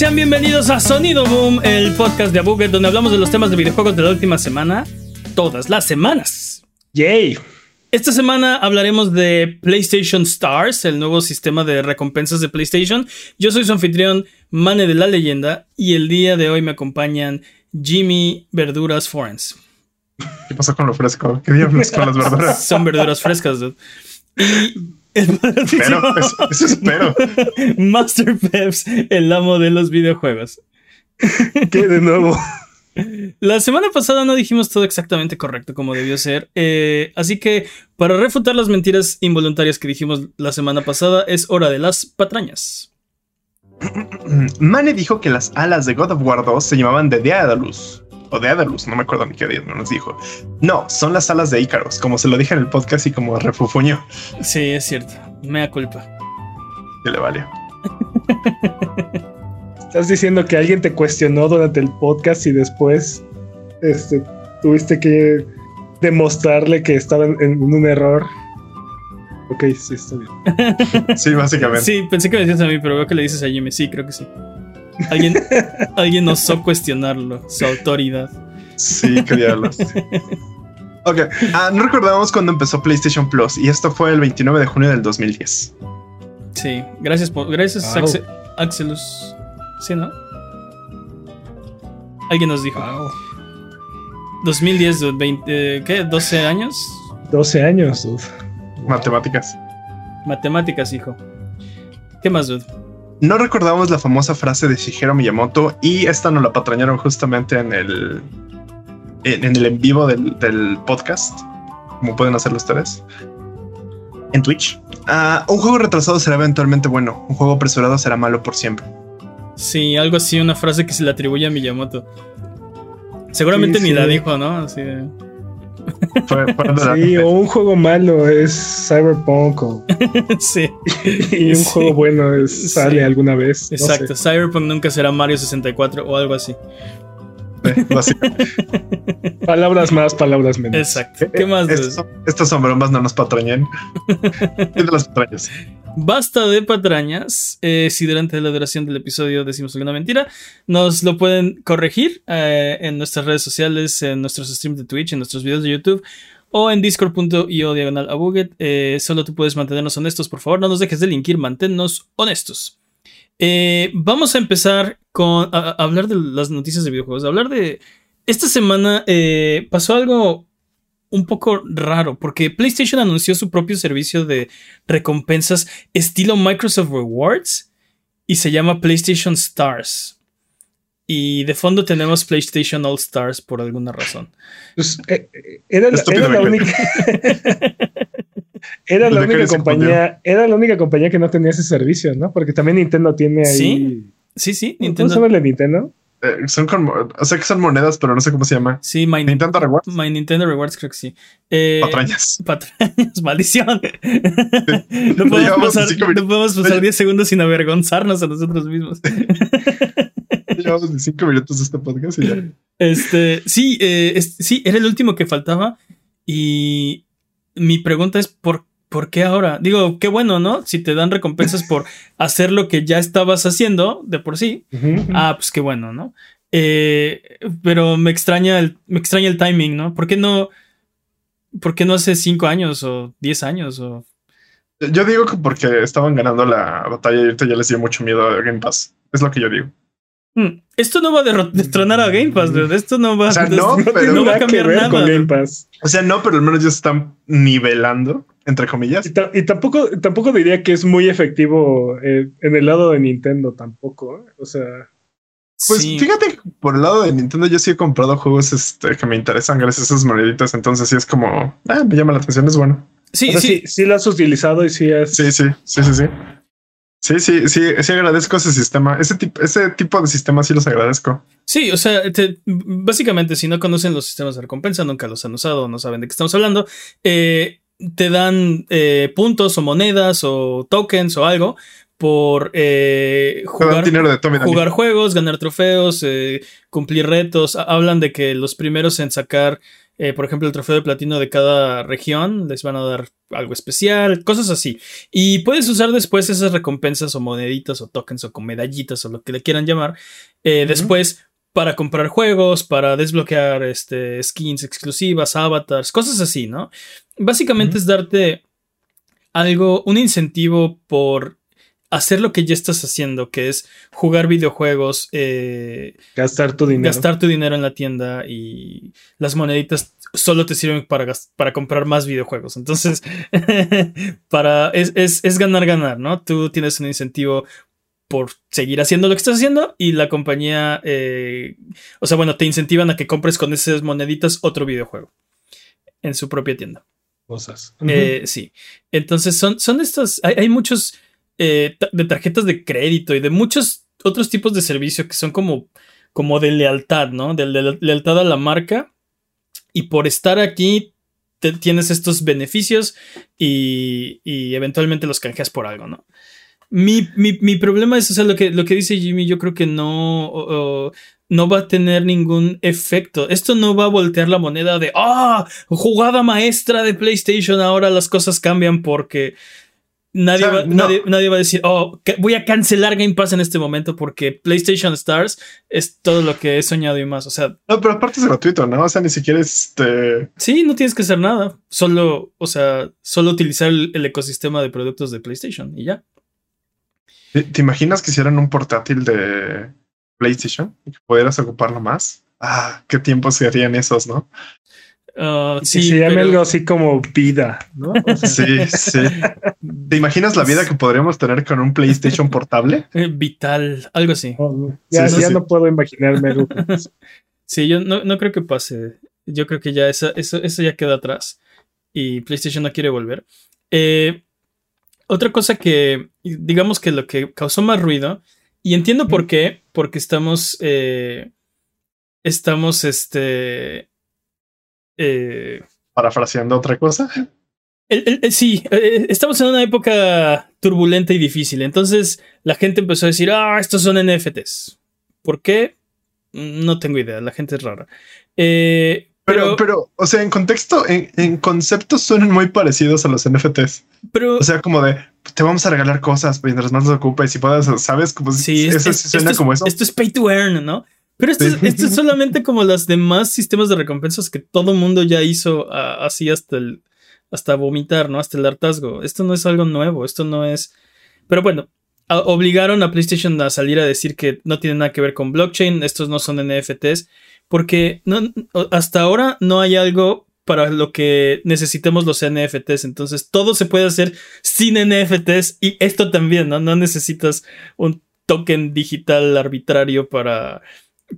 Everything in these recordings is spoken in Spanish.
Sean bienvenidos a Sonido Boom, el podcast de Abuget, donde hablamos de los temas de videojuegos de la última semana, todas las semanas. Yay. Esta semana hablaremos de PlayStation Stars, el nuevo sistema de recompensas de PlayStation. Yo soy su anfitrión, Mane de la Leyenda, y el día de hoy me acompañan Jimmy Verduras Forens. ¿Qué pasó con lo fresco? ¿Qué diablos con las verduras? Son verduras frescas, dude. Y el Pero, eso, eso espero. Master Peps, el amo de los videojuegos. ¿Qué de nuevo? La semana pasada no dijimos todo exactamente correcto como debió ser, eh, así que para refutar las mentiras involuntarias que dijimos la semana pasada es hora de las patrañas. Mane dijo que las alas de God of War 2 se llamaban de Daedalus. O de Daedalus, no me acuerdo ni qué día no nos dijo. No, son las alas de Icaros, como se lo dije en el podcast y como refufuño. Sí, es cierto, mea culpa. Que le vale. Estás diciendo que alguien te cuestionó durante el podcast y después este, tuviste que demostrarle que estaba en, en un error. Ok, sí, está bien. Sí, básicamente. Sí, pensé que me decías a mí, pero veo que le dices a Jimmy, sí, creo que sí. Alguien, alguien osó cuestionarlo, su autoridad. Sí, qué diablos. Ok, ah, no recordamos cuando empezó PlayStation Plus y esto fue el 29 de junio del 2010. Sí, gracias por, gracias Wow. Axelus. Sí, ¿no? Alguien nos dijo. Wow. 2010, dude, 20, eh, ¿qué? ¿12 años? 12 años, dude. Matemáticas. Matemáticas, hijo. ¿Qué más, dude? No recordamos la famosa frase de Shigeru Miyamoto y esta nos la patrañaron justamente en el en, en el en vivo del, del podcast, como pueden hacerlo ustedes en Twitch. Ah, un juego retrasado será eventualmente bueno, un juego apresurado será malo por siempre. Sí, algo así, una frase que se le atribuye a Miyamoto. Seguramente Sí, ni sí. la dijo, ¿no? Así de- Fue- fue Sí, o un juego malo es Cyberpunk o- sí, y un Sí. juego bueno es, sale Sí. alguna vez. no sé. exacto. Cyberpunk nunca será Mario 64 o algo así. básicamente. Palabras más, palabras menos. Exacto. ¿Qué más, dude? Estas son, estas son bromas, no nos patrañen. De las patrañas. Basta de patrañas. Eh, si durante la duración del episodio decimos alguna mentira, nos lo pueden corregir eh, en nuestras redes sociales, en nuestros streams de Twitch, en nuestros videos de YouTube o en discord.io diagonal a Buget. Eh, solo tú puedes mantenernos honestos, por favor. No nos dejes de linkir, manténnos honestos. Eh, vamos a empezar con hablar de las noticias de videojuegos. Hablar de. Esta semana pasó algo un poco raro porque PlayStation anunció su propio servicio de recompensas estilo Microsoft Rewards y se llama PlayStation Stars. Y de fondo tenemos PlayStation All Stars por alguna razón. Pues, eh, eh, era, la- era única. era la única compañía. Era la única compañía que no tenía ese servicio, ¿no? Porque también Nintendo tiene ahí. Sí, Sí, sí, ¿Cómo se Nintendo. llama el de Nintendo? Eh, son con, o sea que son monedas, pero no sé cómo se llama. Sí, My, Nintendo Rewards. My Nintendo Rewards creo que sí. Eh, Patrañas. patrañas, maldición. no podemos pasar, no podemos pasar 10 segundos sin avergonzarnos a nosotros mismos. Llevamos ni cinco minutos de este podcast y ya. Este, sí, eh, sí, era el último que faltaba. Y mi pregunta es: ¿por, ¿por qué ahora? Digo, qué bueno, ¿no? Si te dan recompensas por hacer lo que ya estabas haciendo de por sí. Ah, pues qué bueno, ¿no? Eh, pero me extraña el, me extraña el timing, ¿no? ¿Por qué no? ¿Por qué no hace 5 años o 10 años? O... Yo digo que porque estaban ganando la batalla y ahorita ya les dio mucho miedo a Game Pass. Es lo que yo digo. Hmm, Esto no va a destronar a Game Pass, dude. Esto no va, O sea, no, No pero- tiene no va a cambiar nada. con Game dude. Pass. O sea, no, pero al menos ya se están nivelando, entre comillas. Y, ta- y tampoco, tampoco diría que es muy efectivo eh, en el lado de Nintendo tampoco. ¿eh? O sea, Pues Sí. fíjate, que por el lado de Nintendo yo sí he comprado juegos este, que me interesan gracias a esas moneditas. Entonces sí es como, ah, me llama la atención, es bueno. Sí, o sea, sí, sí, sí lo has utilizado y sí has. Sí, sí, sí, sí, sí. Sí, sí, sí, sí agradezco ese sistema. Ese tipo, ese tipo de sistemas sí los agradezco. Sí, o sea, te- básicamente si no conocen los sistemas de recompensa, nunca los han usado, no saben de qué estamos hablando, eh, te dan eh, puntos o monedas o tokens o algo por eh, jugar, jugar juegos, ganar trofeos, eh, cumplir retos. Ha- Hablan de que los primeros en sacar eh, por ejemplo, el trofeo de platino de cada región, les van a dar algo especial, cosas así. Y puedes usar después esas recompensas o moneditas o tokens o con medallitas o lo que le quieran llamar, eh, después para comprar juegos, para desbloquear este, skins exclusivas, avatars, cosas así, ¿no? Básicamente es darte algo, un incentivo por hacer lo que ya estás haciendo, que es jugar videojuegos, eh, gastar tu dinero. Gastar tu dinero en la tienda y las moneditas solo te sirven para, para comprar más videojuegos. Entonces, para, es, es, ganar, ganar, ¿no? Tú tienes un incentivo por seguir haciendo lo que estás haciendo y la compañía, eh, o sea, bueno, te incentivan a que compres con esas moneditas otro videojuego en su propia tienda. Cosas. Eh, sí. Entonces son, son estos, hay, muchos eh, de tarjetas de crédito y de muchos otros tipos de servicio que son como, como de lealtad, ¿no? De, lealtad a la marca. Y por estar aquí tienes estos beneficios y, y eventualmente los canjeas por algo, ¿no? Mi, problema es, o sea, lo que, lo que dice Jimmy, yo creo que no, no va a tener ningún efecto. Esto no va a voltear la moneda de, ah, jugada maestra de PlayStation, ahora las cosas cambian porque nadie, va, nadie, va a decir, oh, voy a cancelar Game Pass en este momento porque PlayStation Stars es todo lo que he soñado y más. O sea, no, pero aparte es gratuito, ¿no? O sea, ni siquiera este. Sí, no tienes que hacer nada. Solo, o sea, solo utilizar el ecosistema de productos de PlayStation y ya. ¿Te imaginas que hicieran un portátil de PlayStation y que pudieras ocuparlo más? Ah, qué tiempo serían esos, ¿no? Uh, sí, se llame algo así como vida, ¿no? sí, sí. ¿Te imaginas la vida que podríamos tener con un PlayStation portable? Eh, vital, algo así. Oh, ya, no puedo imaginarme algo. sí, yo no, creo que pase. Yo creo que ya eso, eso ya queda atrás y PlayStation no quiere volver. Eh, otra cosa que, digamos que lo que causó más ruido, y entiendo por qué, porque estamos, eh, estamos, este... Eh, Parafraseando otra cosa. sí, eh, estamos en una época turbulenta y difícil, entonces la gente empezó a decir, ah, estos son NFTs. ¿Por qué? No tengo idea, la gente es rara. Eh, pero, pero, o sea, en contexto, en, en conceptos suenan muy parecidos a los NFTs. Pero, o sea, como de te vamos a regalar cosas mientras más nos ocupes y puedas, sabes, como sí, eso suena como eso. Esto es pay to earn, ¿no? Pero esto, es, esto es solamente como los demás sistemas de recompensas que todo mundo ya hizo así hasta el hasta vomitar, ¿no? Hasta el hartazgo. Esto no es algo nuevo, esto no es. Pero bueno, obligaron a PlayStation a salir a decir que no tiene nada que ver con blockchain, estos no son NFTs porque no, hasta ahora no hay algo para lo que necesitemos los NFTs. Entonces, todo se puede hacer sin NFTs y esto también, ¿no? No necesitas un token digital arbitrario para,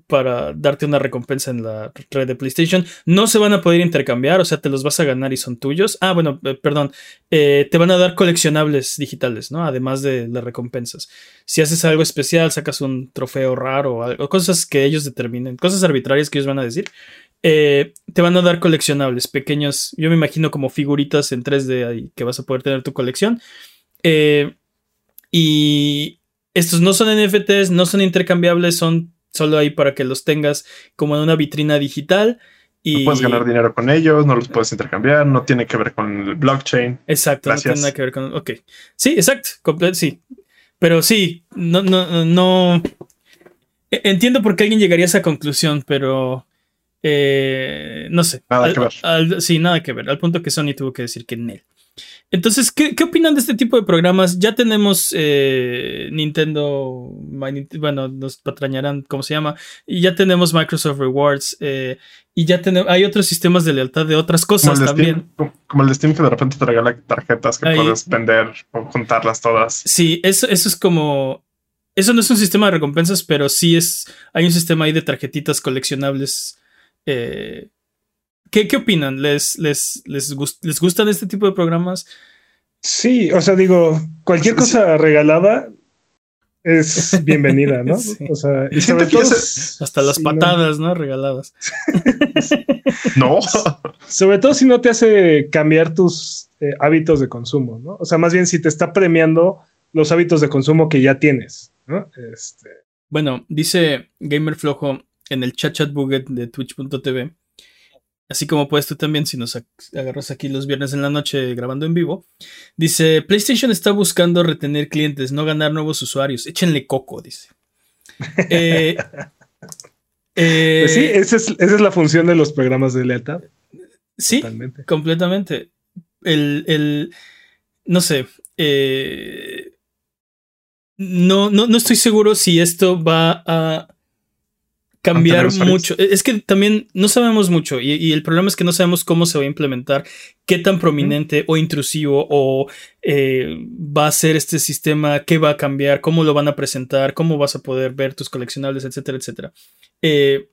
para darte una recompensa en la red de PlayStation. No se van a poder intercambiar, o sea, te los vas a ganar y son tuyos. Ah, bueno, eh, perdón, eh, te van a dar coleccionables digitales, ¿no? Además de las recompensas. Si haces algo especial, sacas un trofeo raro o, cosas que ellos determinen, cosas arbitrarias que ellos van a decir. Eh, te van a dar coleccionables pequeños, yo me imagino como figuritas en 3D ahí que vas a poder tener tu colección. y estos no son NFTs, no son intercambiables, son solo ahí para que los tengas como en una vitrina digital. Y... No puedes ganar dinero con ellos, no los puedes intercambiar, no tiene que ver con el blockchain. Exacto, no tiene nada que ver con. Ok. Sí, exacto. sí. Pero sí, no, no, no. E, entiendo por qué alguien llegaría a esa conclusión, pero. Eh, no sé. Nada que ver. sí, nada que ver. Al punto que Sony tuvo que decir que en él. Entonces, ¿qué, opinan de este tipo de programas? Ya tenemos eh, Nintendo, bueno, nos patrañarán cómo se llama, y ya tenemos Microsoft Rewards, eh, y ya tenemos, hay otros sistemas de lealtad de otras cosas también. como, el de Steam que de repente te regala tarjetas que puedes vender o juntarlas todas. Sí, eso, eso es como, eso no es un sistema de recompensas, pero sí es, hay un sistema ahí de tarjetitas coleccionables. Eh, ¿Qué, opinan? ¿Les, les, les, ¿Les gustan este tipo de programas? Sí, o sea, digo, cualquier cosa regalada es bienvenida, ¿no? O sea, y sobre todo, hasta las patadas, ¿no? Regaladas. no. Sobre todo si no te hace cambiar tus eh, hábitos de consumo, ¿no? O sea, más bien si te está premiando los hábitos de consumo que ya tienes, ¿no? Este... Bueno, dice Gamer Flojo en el chat chat buget de twitch.tv así como puedes tú también si nos agarras aquí los viernes en la noche grabando en vivo. Dice, PlayStation está buscando retener clientes, no ganar nuevos usuarios. Échenle coco, dice. Eh, pues sí, eh, esa es, la función de los programas de lealtad. Sí, completamente. El, no sé, eh, no, no, no estoy seguro si esto va a cambiar mucho. Es que también no sabemos mucho y, el problema es que no sabemos cómo se va a implementar, qué tan prominente o intrusivo o eh, va a ser este sistema, qué va a cambiar, cómo lo van a presentar, cómo vas a poder ver tus coleccionables, etcétera, etcétera. Eh,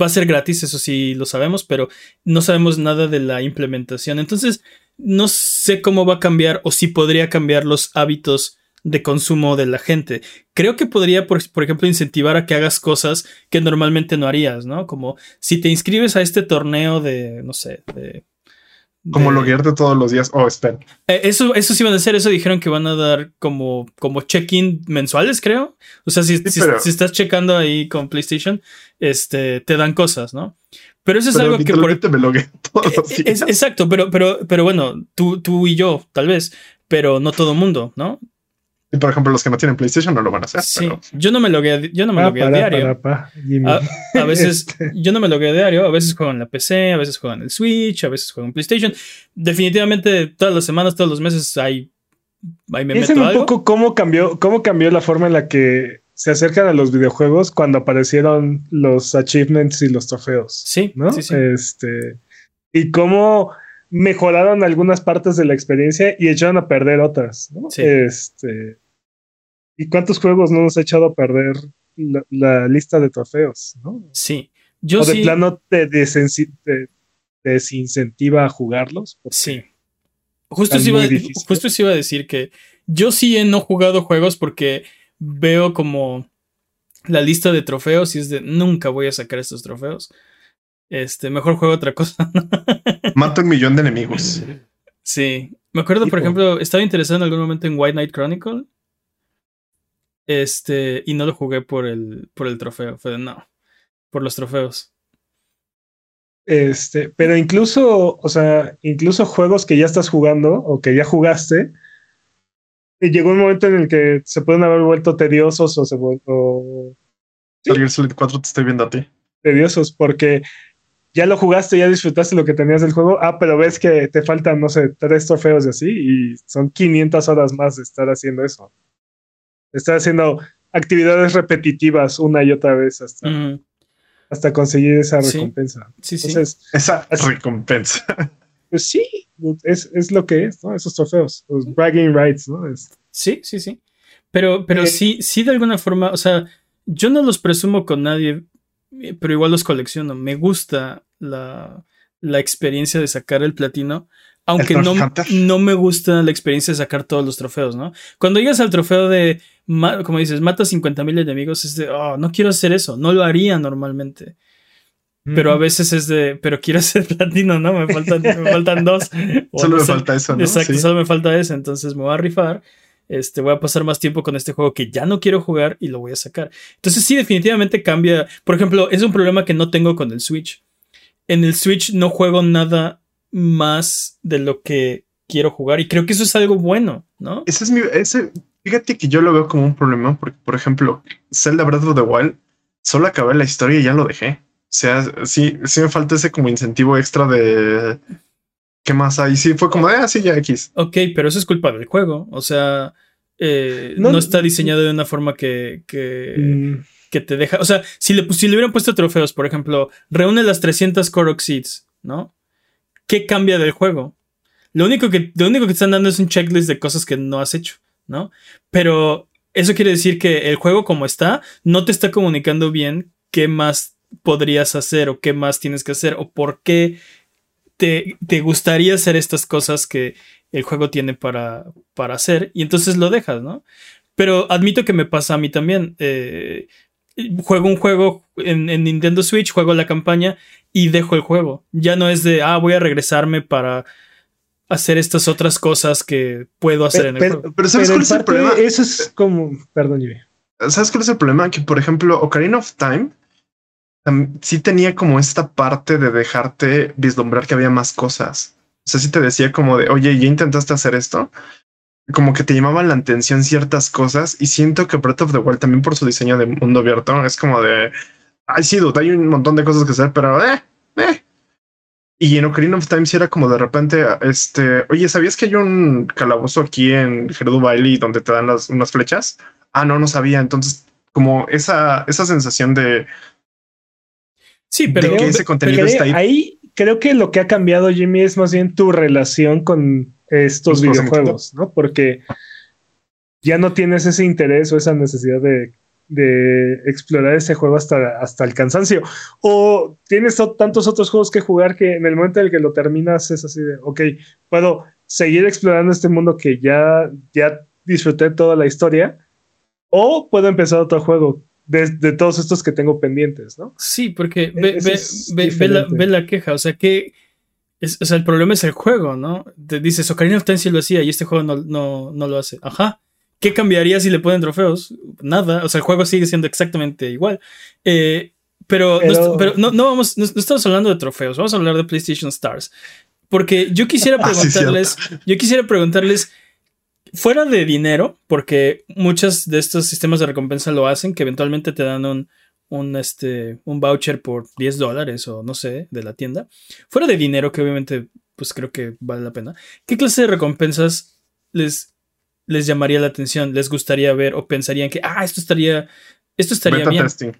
va a ser gratis, eso sí lo sabemos, pero no sabemos nada de la implementación. Entonces, no sé cómo va a cambiar o si podría cambiar los hábitos de consumo de la gente. Creo que podría, por, ejemplo, incentivar a que hagas cosas que normalmente no harías, ¿no? Como si te inscribes a este torneo de, no sé, de... Como loguearte todos los días. Oh, espera. Eh, eso, eso sí van a hacer. Eso dijeron que van a dar como, como check-in mensuales, creo. O sea, si, si, estás checando ahí con PlayStation, este, te dan cosas, ¿no? Pero eso es algo que por... me logué todos los eh, días. exacto, pero, pero, pero bueno, tú, tú y yo, tal vez, pero no todo mundo, ¿no? Y por ejemplo, los que no tienen PlayStation no lo van a hacer. Sí, yo no me logueo, yo no me ah, a diario. a, veces este. yo no me logueo diario, a veces juego en la PC, a veces juego en el Switch, a veces juego en PlayStation. Definitivamente todas las semanas, todos los meses hay, hay me meto un poco cómo cambió, cómo cambió la forma en la que se acercan a los videojuegos cuando aparecieron los achievements y los trofeos. Sí, ¿no? Sí, sí. Este, y cómo mejoraron algunas partes de la experiencia y echaron a perder otras. ¿no? Este, ¿Y cuántos juegos no nos ha echado a perder la, lista de trofeos? ¿no? Sí. Yo o de plano te, desincentiva a jugarlos. Sí. Justo se, iba, justo iba a decir que yo sí he no jugado juegos porque veo como la lista de trofeos y es de nunca voy a sacar estos trofeos. Este, mejor juego otra cosa. Mato un millón de enemigos. Sí. Me acuerdo, por ejemplo, estaba interesado en algún momento en White Knight Chronicle. Este, y no lo jugué por el, por el trofeo. Fue de no. Por los trofeos. Este, pero incluso, o sea, incluso juegos que ya estás jugando o que ya jugaste, y llegó un momento en el que se pueden haber vuelto tediosos o se o... Solid 4 te estoy viendo a ti. Tediosos, porque ya lo jugaste, ya disfrutaste lo que tenías del juego, ah, pero ves que te faltan, no sé, tres trofeos y así, y son 500 horas más de estar haciendo eso. Estar haciendo actividades repetitivas una y otra vez hasta, hasta conseguir esa recompensa. Sí, sí. esa recompensa. Pues sí, es, es, lo que es, ¿no? Esos trofeos, los bragging rights, ¿no? Sí, sí, sí. Pero, pero eh, sí, sí, de alguna forma, o sea, yo no los presumo con nadie, eh, pero igual los colecciono. Me gusta la, experiencia de sacar el platino. Aunque no, no, me gusta la experiencia de sacar todos los trofeos, ¿no? Cuando llegas al trofeo de, como dices, mata 50 mil enemigos, es de, oh, no quiero hacer eso, no lo haría normalmente. Pero a veces es de, pero quiero hacer platino, ¿no? Me faltan, me faltan dos. solo me falta eso, ¿no? Exacto, solo me falta eso, entonces me voy a rifar. Este, voy a pasar más tiempo con este juego que ya no quiero jugar y lo voy a sacar. Entonces sí, definitivamente cambia. Por ejemplo, es un problema que no tengo con el Switch en el Switch no juego nada más de lo que quiero jugar y creo que eso es algo bueno, ¿no? Ese es mi, ese, fíjate que yo lo veo como un problema porque, por ejemplo, Zelda Breath of the Wild, solo acabé la historia y ya lo dejé. O sea, sí, sí me falta ese como incentivo extra de ¿qué más hay? Sí, fue como de así ah, ya X. Ok, pero eso es culpa del juego. O sea, eh, no, está diseñado de una forma que, que, mm que te deja. O sea, si le, si le hubieran puesto trofeos, por ejemplo, reúne las 300 Korok Seeds, ¿no? ¿Qué cambia del juego? Lo único, que, lo único que están dando es un checklist de cosas que no has hecho, ¿no? Pero eso quiere decir que el juego, como está, no te está comunicando bien qué más podrías hacer o qué más tienes que hacer o por qué te, te gustaría hacer estas cosas que el juego tiene para, para hacer y entonces lo dejas, ¿no? Pero admito que me pasa a mí también. Eh, juego un juego en, Nintendo Switch, juego la campaña y dejo el juego. Ya no es de, ah, voy a regresarme para hacer estas otras cosas que puedo hacer en el juego. Pero ¿sabes cuál es el problema? Eso es como, perdón, ¿Sabes cuál es el problema? Que, por ejemplo, Ocarina of Time sí tenía como esta parte de dejarte vislumbrar que había más cosas. O sea, sí te decía como de, oye, ¿ya intentaste hacer esto? Como que te llamaban la atención ciertas cosas y siento que Breath of the Wild también por su diseño de mundo abierto es como de, ay, sí, dude, hay un montón de cosas que hacer, pero, eh, eh. Y en Ocarina of Time sí era como de repente, este, oye, ¿sabías que hay un calabozo aquí en Gerudo Bailey donde te dan las, unas flechas? Ah, no, no sabía. Entonces, como esa, esa sensación de, Sí, pero, ese contenido está ahí. ahí. creo que lo que ha cambiado, Jimmy, es más bien tu relación con estos videojuegos, ¿no? Porque ya no tienes ese interés o esa necesidad de, explorar ese juego hasta, hasta el cansancio. O tienes tantos otros juegos que jugar que en el momento en el que lo terminas es así de, ok, puedo seguir explorando este mundo que ya, ya disfruté toda la historia. O puedo empezar otro juego de, todos estos que tengo pendientes, ¿no? Sí, porque ve, ve, la, queja, o sea que o sea, el problema es el juego, ¿no? Te dices, Ocarina of Time sí lo hacía y este juego no, no, lo hace. Ajá. ¿Qué cambiaría si le ponen trofeos? Nada. O sea, el juego sigue siendo exactamente igual. Eh, pero, no, no, vamos, no, estamos hablando de trofeos, vamos a hablar de PlayStation Stars. Porque yo quisiera ah, preguntarles, yo quisiera preguntarles, fuera de dinero, porque muchos de estos sistemas de recompensa lo hacen, que eventualmente te dan un, un, este, un voucher por 10 dólares o no sé, de la tienda. Fuera de dinero, que obviamente, pues creo que vale la pena. ¿Qué clase de recompensas les, les llamaría la atención? ¿Les gustaría ver o pensarían que, ah, esto estaría, esto estaría Beta bien? Testing.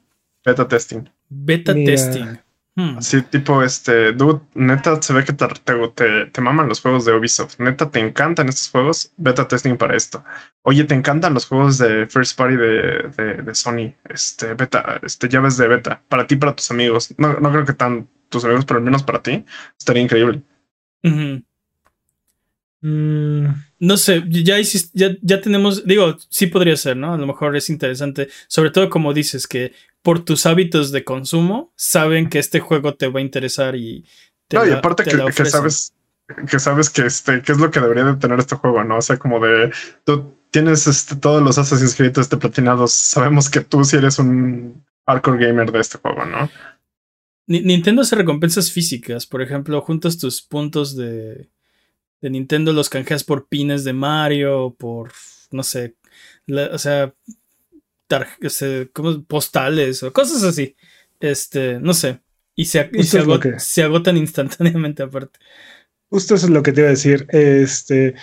Beta testing. Beta testing. Hmm. Así tipo, este, dude, neta, se ve que te, te, te, maman los juegos de Ubisoft. Neta, te encantan estos juegos. Beta testing para esto. Oye, te encantan los juegos de First Party de, de, Sony. Este, beta, este, llaves de beta. Para ti, para tus amigos. No, no creo que tan tus amigos, pero al menos para ti. Estaría increíble. Mm, no sé, ya, ya, ya tenemos, digo, sí podría ser, ¿no? A lo mejor es interesante, sobre todo como dices, que por tus hábitos de consumo saben que este juego te va a interesar y... Te no, y aparte que, sabes que sabes que este que es lo que debería de tener este juego, ¿no? O sea, como de tú tienes este, todos los Assassin's Creed este platinados, sabemos que tú sí eres un hardcore gamer de este juego, ¿no? Nintendo hace recompensas físicas, por ejemplo, juntas tus puntos de de Nintendo los canjeas por pines de Mario, por, no sé, o sea, este, como postales o cosas así. Este, no sé. Y se, se, agotan instantáneamente aparte. Justo eso es lo que te iba a decir. Este,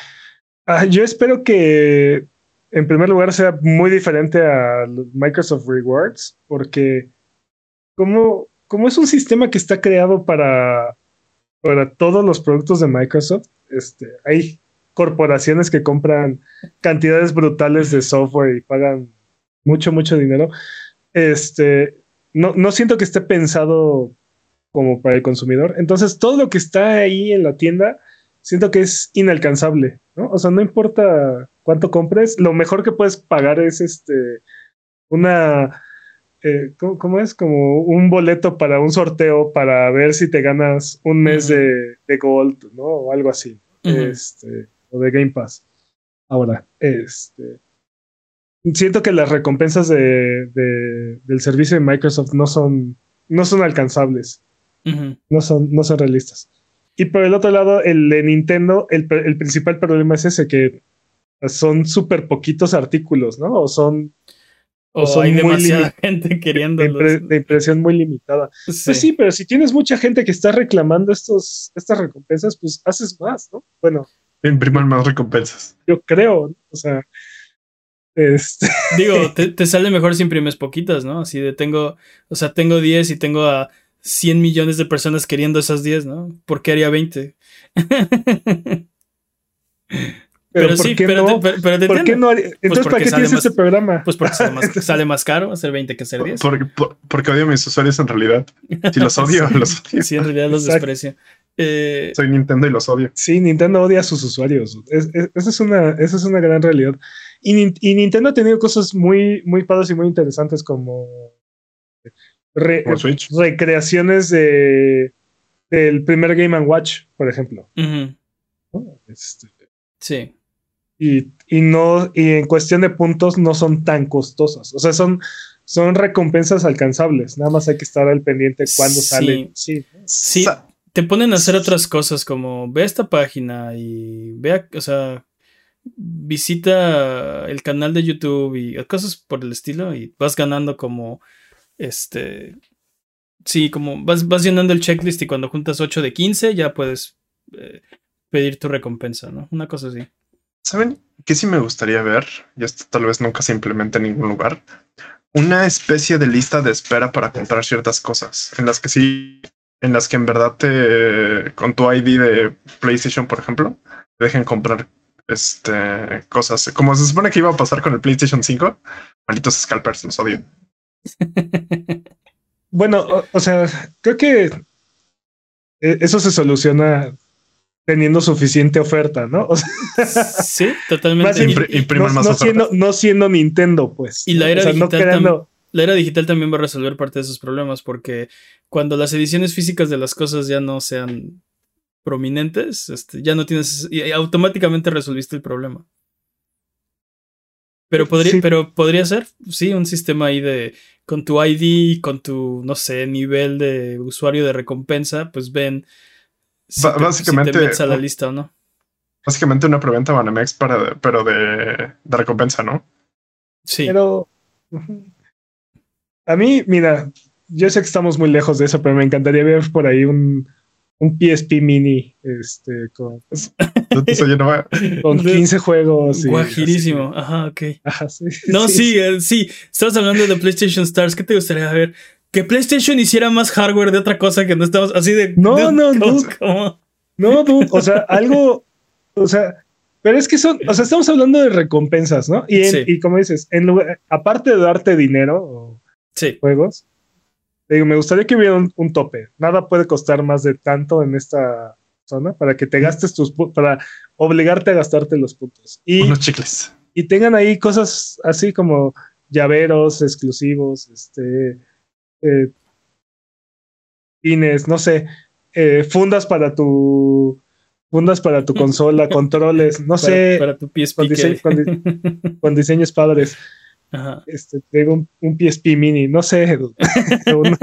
ah, yo espero que en primer lugar sea muy diferente a Microsoft Rewards, porque como, como es un sistema que está creado para, para todos los productos de Microsoft, este, hay corporaciones que compran cantidades brutales de software y pagan mucho, mucho dinero. Este, no, no siento que esté pensado como para el consumidor. Entonces, todo lo que está ahí en la tienda, siento que es inalcanzable, ¿no? O sea, no importa cuánto compres, lo mejor que puedes pagar es este una eh, ¿cómo, es? Como un boleto para un sorteo para ver si te ganas un mes de, Gold, ¿no? O algo así. este, o de Game Pass. Ahora, este. Siento que las recompensas de, del servicio de Microsoft no son, no son alcanzables. no, son, no son realistas. Y por el otro lado, el de Nintendo, el, el principal problema es ese, que son súper poquitos artículos, ¿no? O son o, hay demasiada gente queriendo. De, impresión muy limitada. Pues sí, pero si tienes mucha gente que está reclamando estos, estas recompensas, pues haces más, ¿no? Bueno. Impriman más recompensas. Yo creo, o sea. Este... Digo, te, sale mejor si imprimes poquitas, ¿no? Así de tengo, o sea, tengo 10 y tengo a 100 millones de personas queriendo esas 10, ¿no? ¿Por qué haría 20? Pero, sí, pero, te, ¿por qué no? Entonces, pues ¿para qué tienes este programa? Pues porque sale más, caro hacer 20 que hacer 10. Porque, porque odio a mis usuarios en realidad. Si los odio, los odio. Sí, en realidad los desprecio. Eh, Soy Nintendo y los odio. Sí, Nintendo odia a sus usuarios. esa, es una, esa es una gran realidad. Y, y, Nintendo ha tenido cosas muy, muy padres y muy interesantes como, recreaciones de, del primer Game Watch, por ejemplo. este, sí y, no, y en cuestión de puntos no son tan costosas. O sea, son, son recompensas alcanzables. Nada más hay que estar al pendiente cuando Sí. sale. Sí. Sí, te ponen a hacer otras cosas como ve esta página y vea, o sea, visita el canal de YouTube y cosas por el estilo y vas ganando como este sí, como vas, vas llenando el checklist y cuando juntas 8 de 15 ya puedes eh, pedir tu recompensa, ¿no? Una cosa así. ¿Saben qué sí me gustaría ver? Y esto tal vez nunca se implemente en ningún lugar. Una especie de lista de espera para comprar ciertas cosas en las que sí, en las que en verdad te, con tu ID de PlayStation, por ejemplo, te dejen comprar este cosas como se supone que iba a pasar con el PlayStation 5. Malditos scalpers, los odio. Bueno, o, o sea, creo que eh, eso se soluciona teniendo suficiente oferta, ¿no? O sea, Sí, totalmente. Más no, más no siendo, no siendo Nintendo, pues. Y la ¿no? era O sea, no digital creando- La era digital también va a resolver parte de esos problemas porque cuando las ediciones físicas de las cosas ya no sean prominentes, este, ya no tienes y automáticamente resolviste el problema. Pero podría, Sí. pero podría ser, sí, un sistema ahí de con tu ID, con tu, no sé, nivel de usuario de recompensa, pues ven si te- si básicamente, te metes a la lista o no. Básicamente una preventa Banamex para, pero de, de recompensa, ¿no? Sí. Pero a mí, mira, yo sé que estamos muy lejos de eso, pero me encantaría ver por ahí un, un PSP mini este, con, no con 15 juegos. y Guajirísimo. Ajá, ok. Ajá, sí, No, sí, eh, sí. Estamos hablando de PlayStation Stars. ¿Qué te gustaría ver? Que PlayStation hiciera más hardware de otra cosa que no estamos así de. No, de- no, ¿cómo-? No, dude, o sea, algo, o sea, pero es que son, o sea, estamos hablando de recompensas, ¿no? Y, en- Sí. y como dices, en lugar- aparte de darte dinero o Sí, juegos, digo, me gustaría que hubiera un, un tope. Nada puede costar más de tanto en esta zona para que te gastes tus, para obligarte a gastarte los puntos. Y, unos chicles. y tengan ahí cosas así como llaveros exclusivos, este, eh, pines, no sé, eh, fundas para tu, fundas para tu consola, controles, no para, sé, para tu PSP. con, dise- que- con di- con diseños padres. Ajá. Este, tengo un, un PSP mini, no sé, un, Un,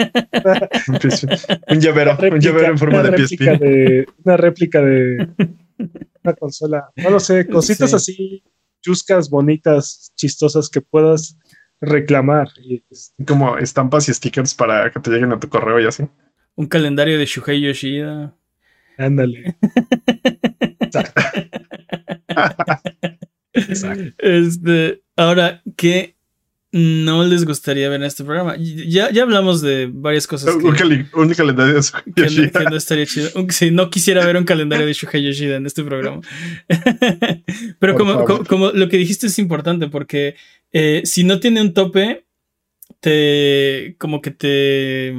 PSP. Un llavero, un llavero en forma una de réplica PSP. de- una réplica de una consola, no lo sé, cositas Sí. así chuscas, bonitas, chistosas que puedas reclamar. Y, este, Como estampas y stickers para que te lleguen a tu correo y así. Un calendario de Shuhei Yoshida. ándale. Exacto. Exacto. Este, ahora, ¿qué no les gustaría ver en este programa? Ya, ya hablamos de varias cosas que, Un, calendario de que no, que no estaría chido. Si no quisiera ver un calendario de Shuhei Yoshida en este programa. Pero como, como lo que dijiste es importante porque eh, si no tiene un tope, te como que te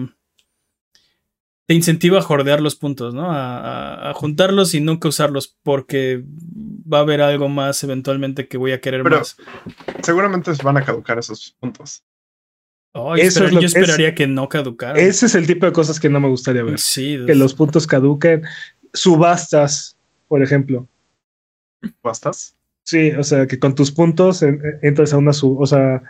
te incentiva a jordear los puntos, ¿no? A, a- a juntarlos y nunca usarlos porque va a haber algo más eventualmente que voy a querer Pero- más. Seguramente se van a caducar esos puntos. Eso espera- es lo- yo es- esperaría que no caducara. Ese es el tipo de cosas que no me gustaría ver. Sí, Que los puntos caduquen. Subastas, por ejemplo. ¿Bastas? Sí, o sea, que con tus puntos en- en- entras a una sub, o sea,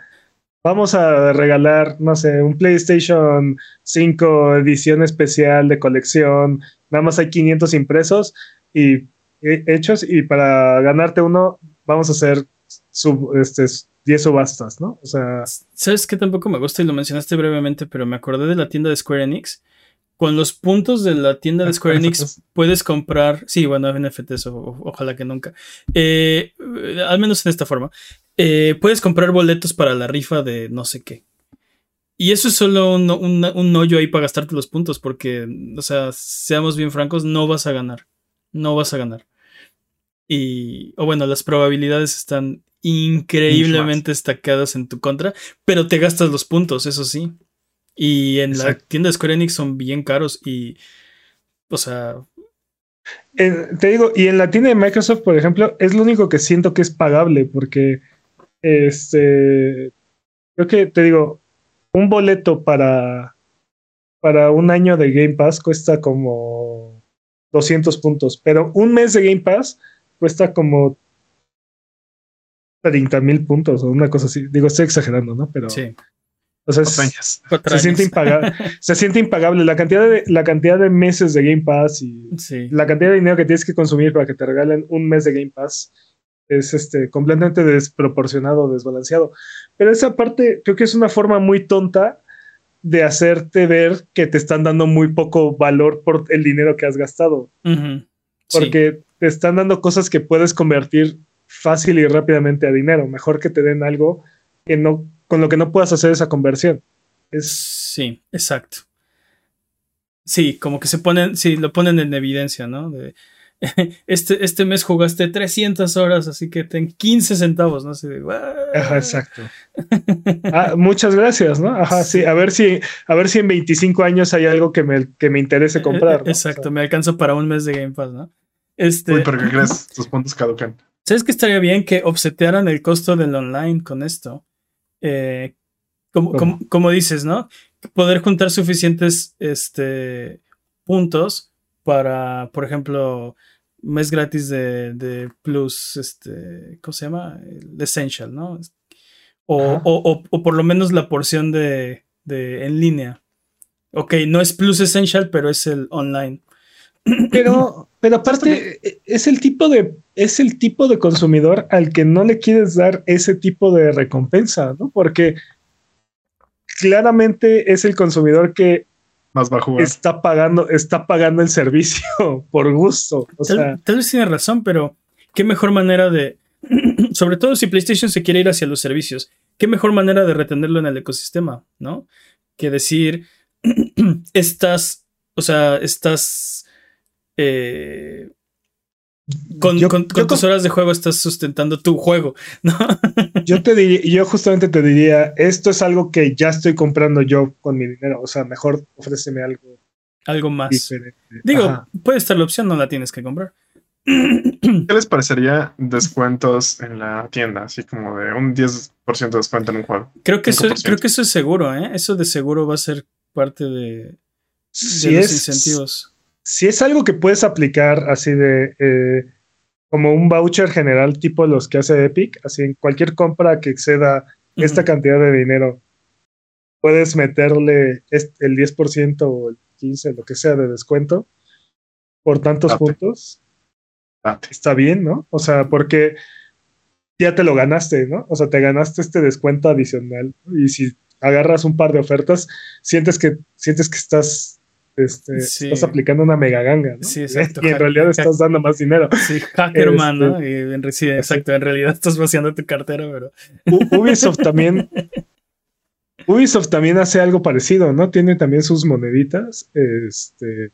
vamos a regalar, no sé, un PlayStation 5 edición especial de colección, nada más hay 500 impresos y eh, hechos y para ganarte uno vamos a hacer sub, este, 10 subastas, ¿no? O sea, ¿Sabes qué tampoco me gusta? Y lo mencionaste brevemente, pero me acordé de la tienda de Square Enix. Con los puntos de la tienda de Square Enix puedes comprar. Sí, bueno, NFTs, o- ojalá que nunca. Eh, al menos en esta forma. Eh, puedes comprar boletos para la rifa de no sé qué. Y eso es solo un, un, un hoyo ahí para gastarte los puntos, porque, o sea, seamos bien francos, no vas a ganar. No vas a ganar. Y, o bueno, las probabilidades están increíblemente estacadas en tu contra, pero te gastas los puntos, eso sí. Y en la tienda de Square Enix son bien caros y, o sea, eh, te digo, y en la tienda de Microsoft, por ejemplo, es lo único que siento que es pagable porque, este, creo que te digo, un boleto para, para un año de Game Pass cuesta como 200 puntos, pero un mes de Game Pass cuesta como 30 mil puntos o una cosa así. Digo, estoy exagerando, ¿no? Pero sí. O sea, es- se siente impagable. se siente impagable. La cantidad, de, la cantidad de meses de Game Pass y Sí. la cantidad de dinero que tienes que consumir para que te regalen un mes de Game Pass es este, completamente desproporcionado, desbalanceado. Pero esa parte creo que es una forma muy tonta de hacerte ver que te están dando muy poco valor por el dinero que has gastado. Porque te están dando cosas que puedes convertir fácil y rápidamente a dinero. Mejor que te den algo que no, con lo que no puedas hacer esa conversión. Es, Sí, exacto. Sí, como que se ponen, sí, lo ponen en evidencia, ¿no? De, este, este mes jugaste 300 horas, así que ten 15 centavos, ¿no? Así de. Ajá, exacto. Ah, muchas gracias, ¿no? Ajá, sí. A ver si, a ver si en 25 años hay algo que me, que me interese comprar. ¿no? Exacto, O sea, me alcanza para un mes de Game Pass, ¿no? Este, Uy, pero ¿qué crees? Tus puntos caducan. ¿Sabes que estaría bien que offsetearan el costo del online con esto? Eh, como, como dices, ¿no? Poder juntar suficientes este, puntos para, por ejemplo, mes gratis de, de Plus, este, ¿cómo se llama? El Essential, ¿no? O, o- o- o por lo menos la porción de, de en línea. Ok, no es Plus Essential, pero es el online. Pero, pero aparte, e- es el tipo de, es el tipo de consumidor al que no le quieres dar ese tipo de recompensa, ¿no? Porque claramente es el consumidor que Más va a jugar. está pagando, está pagando el servicio por gusto. O Tal, sea, tal vez tiene razón, pero qué mejor manera de, sobre todo si PlayStation se quiere ir hacia los servicios, qué mejor manera de retenerlo en el ecosistema, ¿no? Que decir, estás, o sea, estás eh, con, yo- con- yo con tus con- horas de juego estás sustentando tu juego, ¿no? yo te diría, yo justamente te diría, esto es algo que ya estoy comprando yo con mi dinero. O sea, mejor ofréceme algo Algo más. diferente. Digo, Ajá. puede estar la opción, no la tienes que comprar. ¿Qué les parecería descuentos en la tienda? Así como de un 10% de descuento en un juego. Creo que, eso, 5%. creo que eso es seguro, ¿eh? Eso de seguro va a ser parte de, de Si los es, incentivos. Si es algo que puedes aplicar así de eh, como un voucher general tipo los que hace Epic, así en cualquier compra que exceda esta cantidad de dinero, puedes meterle el 10% o el 15%, lo que sea de descuento por tantos Date. puntos. Date. Está bien, ¿no? O sea, porque ya te lo ganaste, ¿no? O sea, te ganaste este descuento adicional. Y si agarras un par de ofertas, sientes que, sientes que estás, este, Sí. estás aplicando una mega ganga, ¿no? Sí, exacto. Y en realidad estás dando más dinero. Sí, Hackerman, Este- ¿no? Y en, sí, exacto. En realidad estás vaciando tu cartera, pero. Ubisoft también. Ubisoft también hace algo parecido, ¿no? Tiene también sus moneditas. Este,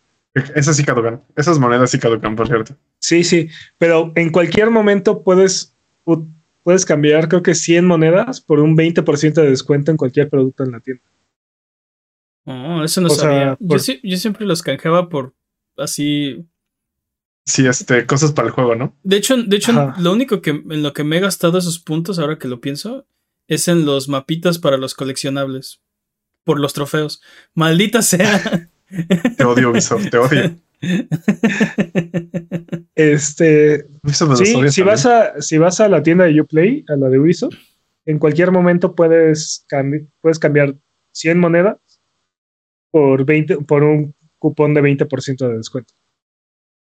Esas sí caducan. Esas monedas sí caducan, por cierto. sí, sí, pero en cualquier momento puedes, puedes cambiar, creo que 100 monedas por un 20% de descuento en cualquier producto en la tienda. Oh, eso no O sabía. Yo, por- sí- yo siempre los canjeaba por así. Sí, este, cosas para el juego, ¿no? De hecho, de hecho Ajá. lo único que en lo que me he gastado esos puntos, ahora que lo pienso, es en los mapitas para los coleccionables. Por los trofeos. Maldita sea. Te odio, Ubisoft, te odio. Este, Ubisoft me los sí, si vas, a, si vas a la tienda de Uplay, a la de Ubisoft, en cualquier momento puedes, cambi- puedes cambiar 100 monedas por, 20, por un cupón de 20% de descuento.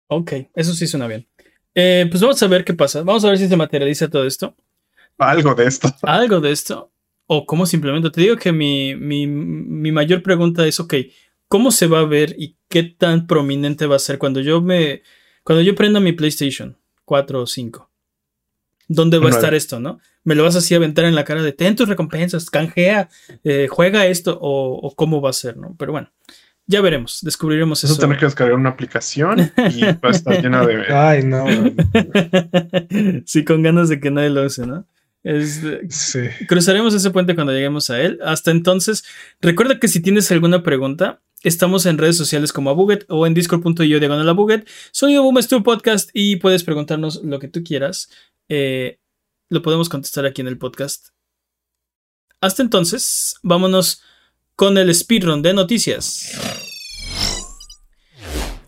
ok, eso sí suena bien. Eh, pues vamos a ver qué pasa. Vamos a ver si se materializa todo esto. Algo de esto. algo de esto o cómo simplemente te digo que mi, mi, mi mayor pregunta es, ok, ¿cómo se va a ver y qué tan prominente va a ser cuando yo me, cuando yo prenda mi PlayStation 4 o 5? ¿Dónde va a estar esto, no? Me lo vas así a aventar en la cara de, ten tus recompensas, canjea, eh, juega esto o, o cómo va a ser, ¿no? Pero bueno, ya veremos, descubriremos Vas a eso. tener que descargar una aplicación y va a estar llena de. Ay, no. sí, con ganas de que nadie lo use, ¿no? Este, sí. Cruzaremos ese puente cuando lleguemos a él. Hasta entonces, recuerda que si tienes alguna pregunta, estamos en redes sociales como Abuget o en discord.io diagonal Abuget. Sonido Boom es tu podcast y puedes preguntarnos lo que tú quieras. Eh, lo podemos contestar aquí en el podcast. Hasta entonces, vámonos con el speedrun de noticias.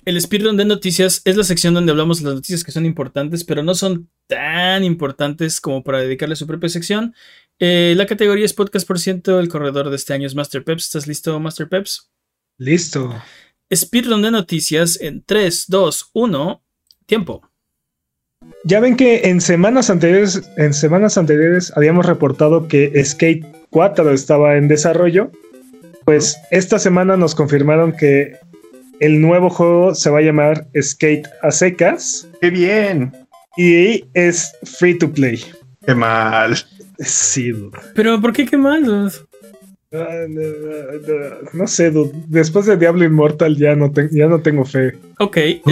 El speedrun de noticias es la sección donde hablamos de las noticias que son importantes, pero no son tan importantes como para dedicarle su propia sección. Eh, la categoría es podcast por ciento. El corredor de este año es Master Peps. ¿Estás listo, Master Peps? Listo. Speedrun de noticias en 3, 2, 1. Tiempo. Ya ven que en semanas anteriores, en semanas anteriores habíamos reportado que Skate 4 estaba en desarrollo. Pues esta semana nos confirmaron que el nuevo juego se va a llamar Skate a secas. ¡Qué bien! Y es free to play. ¡Qué mal! Sí. Pero ¿por qué qué mal? Ah, no, no, no sé, dude. Después de Diablo Immortal ya no, te- ya no tengo fe. Ok. eh,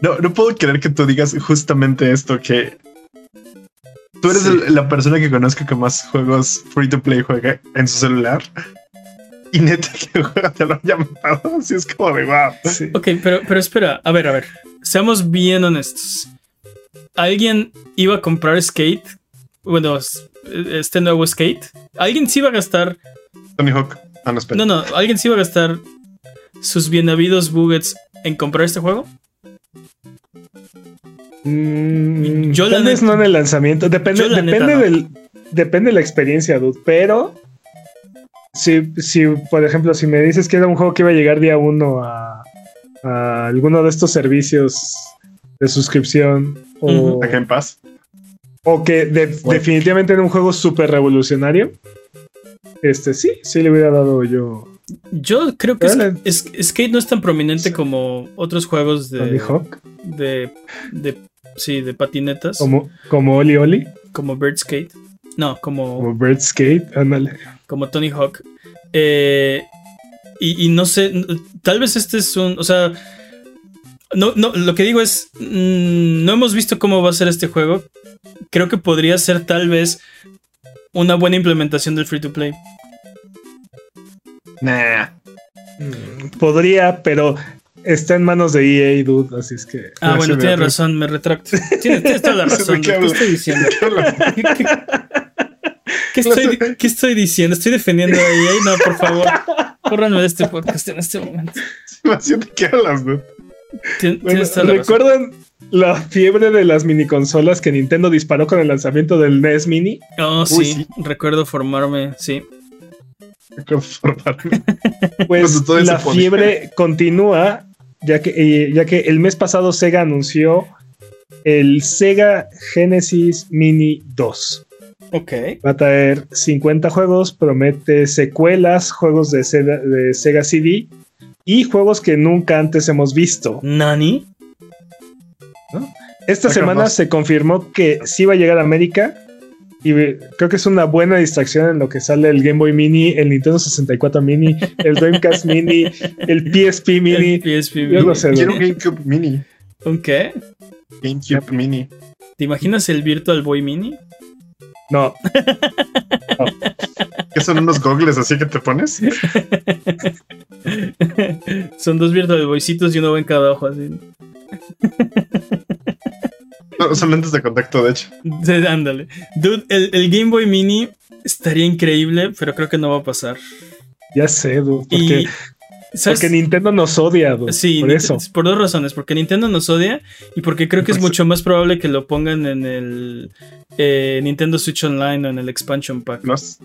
No, no puedo creer que tú digas justamente esto, que tú eres Sí. el- la persona que conozco que más juegos free to play juega en su celular. Y neta que juega te lo haya matado. Así es como de wow. Sí. Ok, pero, pero espera, a ver, a ver. Seamos bien honestos. ¿Alguien iba a comprar Skate? Bueno, este nuevo Skate. ¿Alguien se iba a gastar? Tony Hawk. Ah, no, espera. No, no, ¿alguien se iba a gastar sus bien habidos buggets en comprar este juego? Mm, Yo tal vez no en el lanzamiento. Depende, Yo la depende neta no. del. Depende de la experiencia, dude. Pero si, si, por ejemplo, si me dices que era un juego que iba a llegar día uno a, a alguno de estos servicios de suscripción o, Ujú. ¿A Game Pass? o que de- Bueno. definitivamente era un juego súper revolucionario, este sí, sí le hubiera dado yo Yo creo que es- Dale. es- Skate no es tan prominente como otros juegos Tony de, Hawk, de, de, sí, de patinetas, como, como Oli Oli, como Bird Skate. No, como, como Bird Skate, ándale. como Tony Hawk. Eh, y, y no sé, tal vez este es un, o sea, no, no, lo que digo es, mm, no hemos visto cómo va a ser este juego. Creo que podría ser tal vez una buena implementación del free to play. Nah. Mm, Podría, pero está en manos de EA, dude, así es que. Ah, bueno, tienes razón, me retracto. Tienes, tienes toda la ¿De razón. qué ¿Qué estoy diciendo? ¿Qué, qué- qué estoy, qué estoy diciendo? ¿Estoy defendiendo a EA? No, por favor. Córranme de este podcast en este momento. Qué hablas, dude. Tien- Bueno, Tienes toda la razón. ¿Recuerdan la fiebre de las mini consolas que Nintendo disparó con el lanzamiento del NES Mini? Oh, Uy, sí, sí. recuerdo formarme, sí. Conformarme. Pues Pues la fiebre continúa, ya que, eh, ya que el mes pasado Sega anunció el Sega Genesis Mini 2. Ok. Va a traer 50 juegos, promete secuelas, juegos de Sega, de Sega CD y juegos que nunca antes hemos visto. ¿Nani? Esta semana se confirmó que sí va a llegar a América. Y creo que es una buena distracción en lo que sale el Game Boy Mini, el Nintendo 64 Mini, el Dreamcast Mini, el PSP Mini. El PSP Yo no sé, Quiero ¿no? un GameCube Mini. ¿Un qué? GameCube Mini. ¿Te imaginas el Virtual Boy Mini? No, ¿Qué son unos gogles así que te pones? Son dos Virtual Boycitos y uno va en cada ojo, así. No, son lentes de contacto, de hecho. Sí, Ándale. Dude, el, el Game Boy Mini estaría increíble, pero creo que no va a pasar. ya sé, dude, porque, Y. ¿sabes? porque Nintendo nos odia, dude, Sí, por eso. por dos razones. Porque Nintendo nos odia y porque creo que es Pues- mucho más probable que lo pongan en el eh, Nintendo Switch Online o en el Expansion Pack. Los-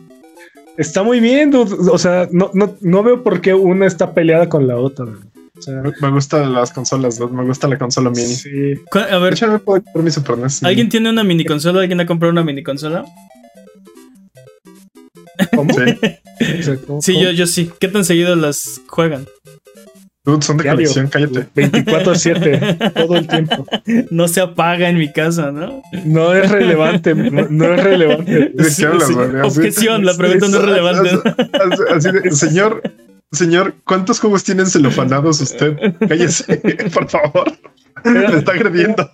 Está muy bien, dude. O sea, no, no, no veo por qué una está peleada con la otra. dude. O sea, Me gustan las consolas. Me gusta la consola mini. sí. A De ver, hecho, no me puedo comprar mi Super NES. ¿alguien tiene una mini consola? ¿Alguien ha comprado una mini consola? ¿Cómo? Sí. O sea, ¿cómo- Sí, cómo? yo, yo sí. ¿Qué tan seguido las juegan? Dude, son de Diario. colección, cállate. 24-7, todo el tiempo. No se apaga en mi casa, ¿no? No es relevante, no, no es relevante. ¿De qué hablas, Sí, güey? Así- Objeción, la pregunta no es relevante. Así, así de, señor, señor, ¿cuántos juegos tienen celofanados usted? Cállese, por favor. Me está agrediendo.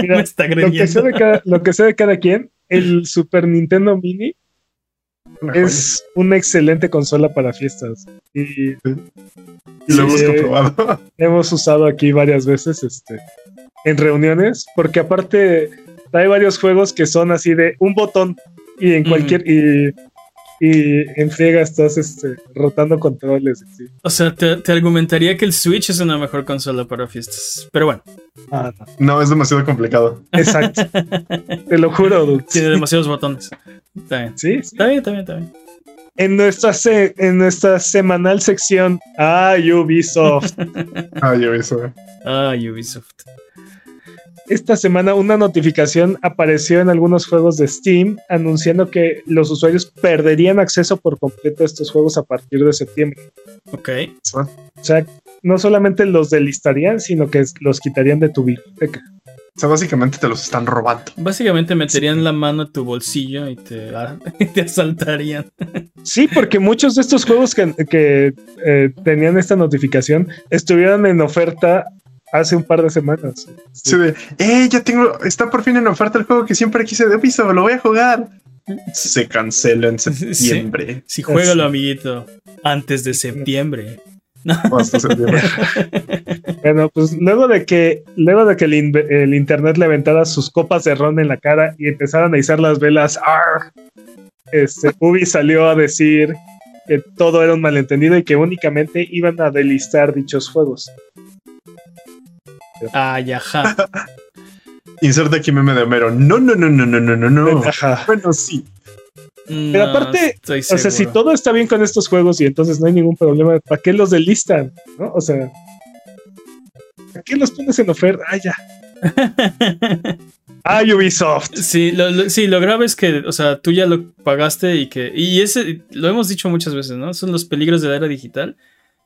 Mira, Me está lo, que sé agrediendo. de cada, lo que sé de cada quien, el Super Nintendo Mini Una es una excelente consola para fiestas. Y Y lo hemos comprobado. hemos usado aquí varias veces este, en reuniones, porque aparte hay varios juegos que son así de un botón y en Mm. cualquier y, y en friega estás este, rotando controles. sí. O sea, te, te argumentaría que el Switch es una mejor consola para fiestas. Pero bueno, Ah, no. No, es demasiado complicado. Exacto. Te lo juro, dude. tiene demasiados botones. Está bien. Sí, sí. Está bien, está bien, está bien. En nuestra, se- en nuestra semanal sección, ah, Ubisoft. Ah, eso. Ah, Ubisoft. Esta semana una notificación apareció en algunos juegos de Steam anunciando que los usuarios perderían acceso por completo a estos juegos a partir de septiembre. Ok. O sea, no solamente los delistarían, sino que los quitarían de tu biblioteca. O sea, básicamente te los están robando. Básicamente meterían la mano en tu bolsillo y te, y te asaltarían. Sí, porque muchos de estos juegos que, que, eh, tenían esta notificación estuvieron en oferta hace un par de semanas. Sí, de, eh, ya tengo, está por fin en oferta el juego que siempre quise de Ubisoft, lo voy a jugar. Se cancela en septiembre. Si juégalo, amiguito, antes de septiembre. O hasta septiembre. Bueno, pues luego de que, luego de que el, in- el internet le aventara sus copas de ron en la cara y empezaran a izar las velas, ¡ar! este, Ubi salió a decir que todo era un malentendido y que únicamente iban a delistar dichos juegos. Ay, ajá. Inserta aquí meme de Homero. No, no, no, no, no, no, no, no. Bueno, sí. Pero No, aparte, O sea, si todo está bien con estos juegos y entonces no hay ningún problema, ¿para qué los delistan? ¿No? O sea, ¿para qué los pones en oferta? Ah, ya. Ah, Ubisoft. Sí lo, lo- sí, lo grave es que, o sea, tú ya lo pagaste y que. Y ese, lo hemos dicho muchas veces, ¿no? Son los peligros de la era digital.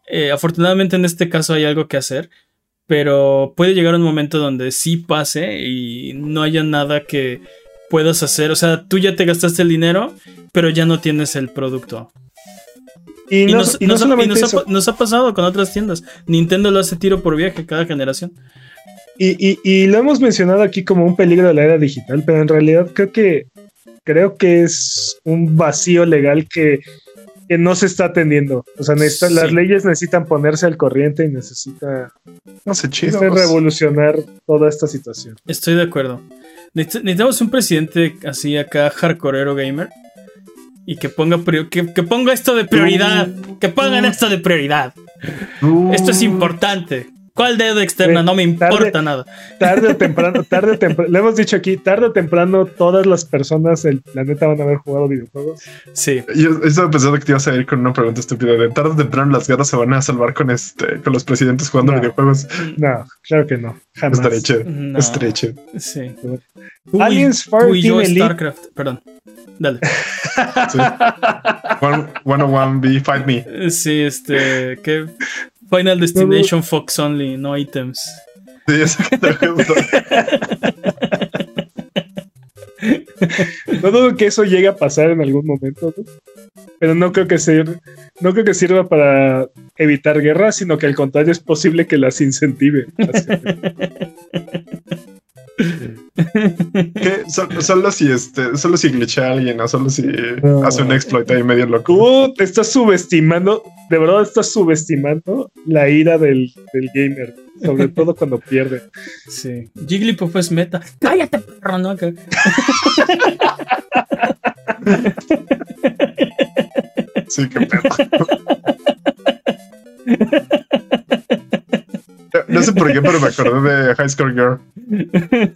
Eh, afortunadamente en este caso hay algo que hacer, pero puede llegar un momento donde sí pase y no haya nada que puedas hacer. O sea, tú ya te gastaste el dinero, pero ya no tienes el producto. Y, Y, no, nos, y y no nos ha- y nos ha, eso. pa- nos ha pasado con otras tiendas. Nintendo lo hace tiro por viaje cada generación. Y lo hemos mencionado aquí como un peligro de la era digital, pero en realidad creo que creo que es un vacío legal que, que no se está atendiendo. O sea, necesita- Sí. las leyes necesitan ponerse al corriente y necesita No sé, chido. este, revolucionar toda esta situación. Estoy de acuerdo. Necesit- Necesitamos un presidente así acá, hardcoreero gamer. Y que ponga, prior- que, que ponga esto de prioridad. Que pongan esto de prioridad. Uh, Esto es importante. ¿Cuál dedo externa? No me importa tarde. nada. Tarde o temprano, tarde o temprano, le hemos dicho aquí, tarde o temprano todas las personas del planeta van a haber jugado videojuegos. Sí. Yo estaba pensando que te ibas a ir con una pregunta estúpida. De tarde o temprano las guerras se van a salvar con este, con los presidentes jugando No. videojuegos. No, claro que no, jamás. Chido. No. Chido. Sí. Aliens Tú y- tú y yo, Fireteam Elite. StarCraft. Perdón. Dale. Sí. One, 101B, fight me. Sí, este. ¿Qué? Final Destination Fox Only, no items. Sí, exacto. No dudo que eso llegue a pasar en algún momento, ¿no? pero no creo que no creo que sirva para evitar guerras, sino que al contrario es posible que las incentive. ¿Qué? Sol- Solo si este, solo si glitcha a alguien o solo si No. hace un exploit ahí medio loco. Tú te estás subestimando, de verdad estás subestimando la ira del, del gamer, sobre todo cuando pierde. Sí. Jigglypuff es meta. Cállate, perro, ¿no? Acá. Sí, qué pedo. No sé por qué, pero me acordé de High Score Girl.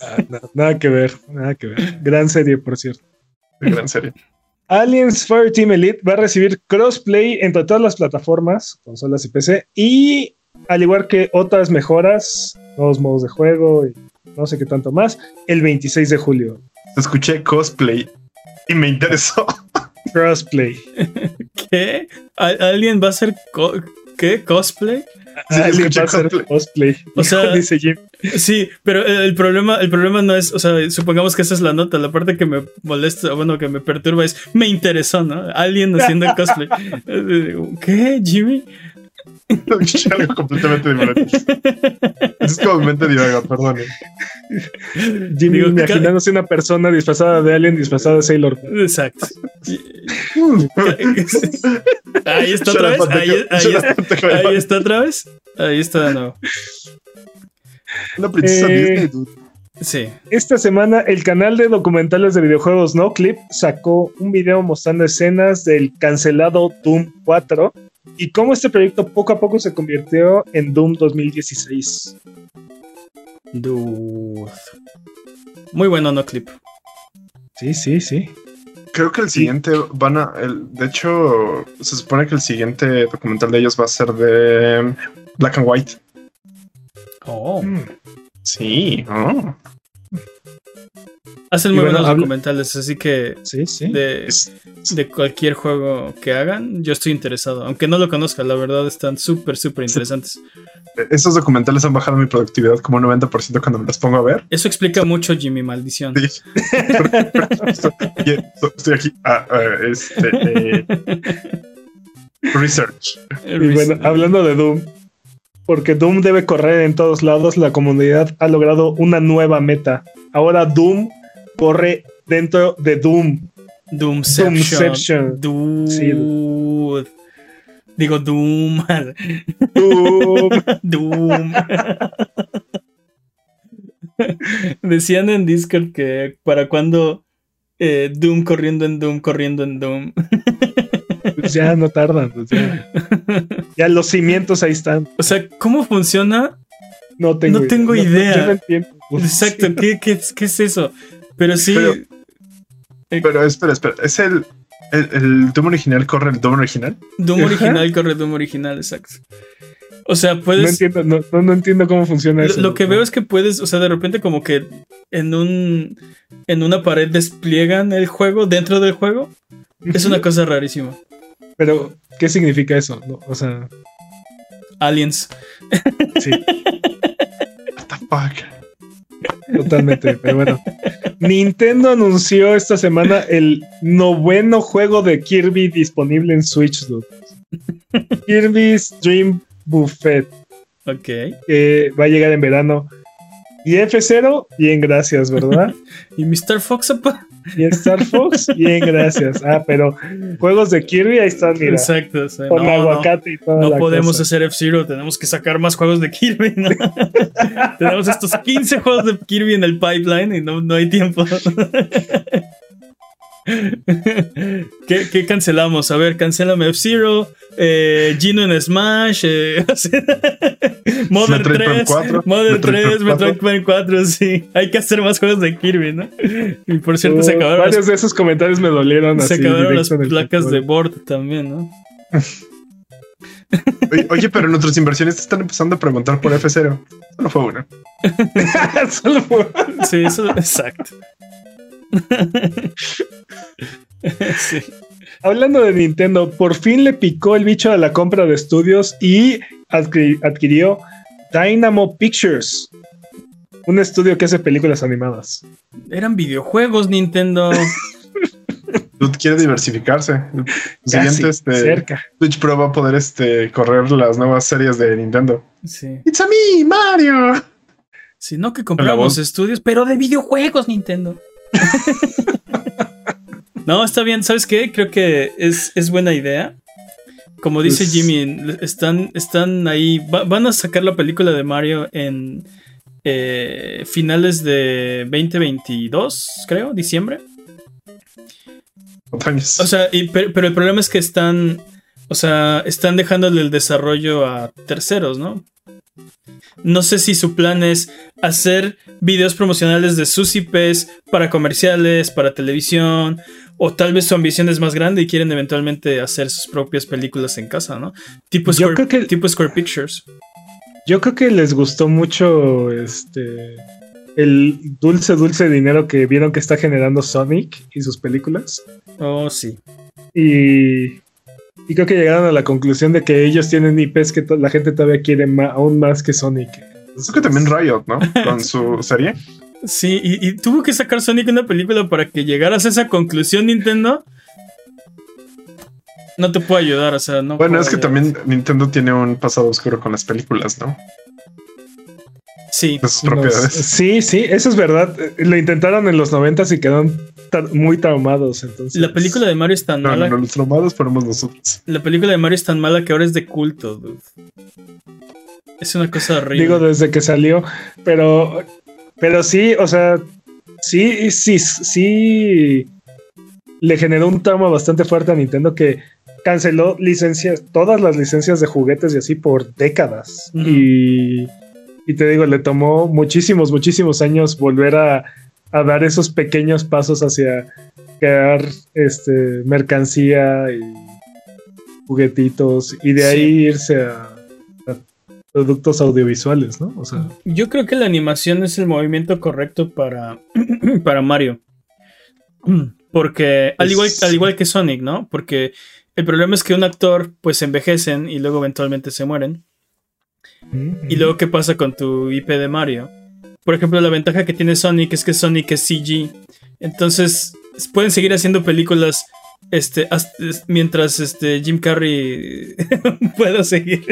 Ah, no, nada que ver, nada que ver. Gran serie, por cierto. Gran serie. Aliens Fireteam Elite va a recibir crossplay entre todas las plataformas, consolas y PC, y al igual que otras mejoras, nuevos modos de juego y no sé qué tanto más, el 26 de julio. Escuché cosplay y me interesó. Crossplay. ¿Qué? ¿Al- ¿Alguien va a hacer co- qué? ¿Cosplay? Sí, va a cosplay. O sea- dice Jim. Sí, pero el problema, el problema no es, o sea, supongamos que esa es la nota. La parte que me molesta, bueno, que me perturba es, me interesó, ¿no? Alguien haciendo el cosplay. ¿Qué, Jimmy? Algo completamente diferente. Es como mente divaga, perdón. Jimmy Digo, imaginándose una persona disfrazada de alien, disfrazada de Sailor. Exacto. Ahí está otra vez. Ahí, ahí- pendejo. ahí está otra vez. Ahí está de nuevo. Una princesa Eh, Disney, dude. Sí. Esta semana el canal de documentales de videojuegos No Clip sacó un video mostrando escenas del cancelado Doom 4 y cómo este proyecto poco a poco se convirtió en Doom 2016. Dude. Muy bueno, no clip. Sí, sí, sí. Creo que el siguiente van a. el- de hecho, se supone que el siguiente documental de ellos va a ser de Black and White. Oh. Mm. Sí. oh. Hacen muy bueno, buenos documentales, así que Sí, sí. de, Es- de cualquier juego que hagan, yo estoy interesado. Aunque no lo conozca, la verdad están súper, súper interesantes. esos documentales han bajado mi productividad como un 90% cuando me los pongo a ver. Eso explica mucho Jimmy Maldición. Sí. Estoy aquí. Ah, ah, este. eh, research. Y bueno, hablando de Doom, porque Doom debe correr en todos lados, la comunidad ha logrado una nueva meta. Ahora Doom corre dentro de Doom. Doomception. Doomception. Dude. Sí. Digo Doom. Doom. Doom. Decían en Discord que para cuando eh, Doom corriendo en Doom, corriendo en Doom. Pues ya no tardan. pues ya. Ya los cimientos ahí están. O sea, ¿cómo funciona? No tengo No tengo idea. no entiendo. Pues, Exacto, ¿qué, qué, es- qué es eso? Pero sí, Pero- Pero espera, espera. ¿Es el, el, el Doom original corre el Doom original? Doom Ajá. original corre Doom original, exacto. O sea, No puedes... entiendo, no, no, no entiendo cómo funciona Lo, eso. lo que veo es que puedes, o sea, de repente como que en un en una pared despliegan el juego dentro del juego. Es una cosa rarísima. Pero, ¿qué significa eso? No, o sea, Aliens. sí, What the fuck? Totalmente. pero bueno. Nintendo anunció esta semana el noveno juego de Kirby disponible en Switch, dude. Kirby's Dream Buffet, Ok. que va a llegar en verano. Y F0, bien, gracias, ¿verdad? ¿Y Mr. Fox, apa? Y Star Fox, bien, gracias. Ah, pero juegos de Kirby, ahí están, mira. Exacto. Con no, no, aguacate y toda no la podemos cosa. hacer F-Zero, tenemos que sacar más juegos de Kirby. ¿no? tenemos estos 15 juegos de Kirby en el pipeline y no, no hay tiempo. ¿Qué, qué cancelamos? A ver, cancélame F-Zero, eh, Gino en Smash, eh, Mother Metroid Prime 3, 4, Mother Metroid 3, Prime 4. Metroid Prime 4, sí. Hay que hacer más juegos de Kirby, ¿no? Y por cierto, se Uh, acabaron, varios las, de esos comentarios me dolieron se así. acabaron las placas de board también, ¿no? Oye, pero nuestros inversionistas están empezando a preguntar por F0. Solo fue una. Solo fue- Sí, eso, exacto. sí. Hablando de Nintendo, por fin le picó el bicho a la compra de estudios y adqui- adquirió Dynamo Pictures, un estudio que hace películas animadas. Eran videojuegos, Nintendo. Dude quiere diversificarse. El Casi, siguiente este, cerca. Switch Pro va a poder este, correr las nuevas series de Nintendo. Sí. It's a me, Mario. Si no que compramos estudios, pero de videojuegos, Nintendo. no, está bien. ¿Sabes qué? Creo que es, es buena idea. Como dice Pues- Jimmy, están, están ahí. va- van a sacar la película de Mario en eh, finales de 2022, creo, diciembre. O sea, y- pero, pero el problema es que están. O sea, están dejándole el desarrollo a terceros, ¿no? No sé si su plan es hacer videos promocionales de sus IPs para comerciales, para televisión, o tal vez su ambición es más grande y quieren eventualmente hacer sus propias películas en casa, ¿no? Tipo Yo Square, creo que- tipo Square Pictures. Yo creo que les gustó mucho este el dulce, dulce dinero que vieron que está generando Sonic y sus películas. Oh, sí. Y, y creo que llegaron a la conclusión de que ellos tienen IPs que la gente todavía quiere aún más que Sonic. Eso que también Riot, ¿no? Con su serie. Sí, y, y tuvo que sacar Sonic una película para que llegaras a esa conclusión, Nintendo. No te puedo ayudar, o sea, no. Bueno, puedo es que ayudar. también Nintendo tiene un pasado oscuro con las películas, ¿no? Sí, De sus Nos- propiedades. sí, sí, eso es verdad. Lo intentaron en los noventas y quedaron muy traumados. Entonces, la película de Mario es tan No, no, mala. no, los traumados fuéramos nosotros. La película de Mario es tan mala que ahora es de culto, dude. Es una cosa horrible. digo desde que salió, pero Pero sí, o sea, sí, sí, sí. Le generó un trauma bastante fuerte a Nintendo que canceló licencias, todas las licencias de juguetes y así por décadas. Y, y te digo, le tomó muchísimos, muchísimos años volver a, a dar esos pequeños pasos hacia crear este, mercancía y juguetitos y de ahí irse a, a productos audiovisuales, ¿no? O sea, Yo creo que la animación es el movimiento correcto para, para Mario. Porque, al igual, al igual que Sonic, ¿no? Porque el problema es que un actor, pues envejecen y luego eventualmente se mueren. Y luego, ¿qué pasa con tu IP de Mario? Por ejemplo, la ventaja que tiene Sonic es que Sonic es CG. Entonces, pueden seguir haciendo películas este, hasta- mientras este, Jim Carrey pueda seguir.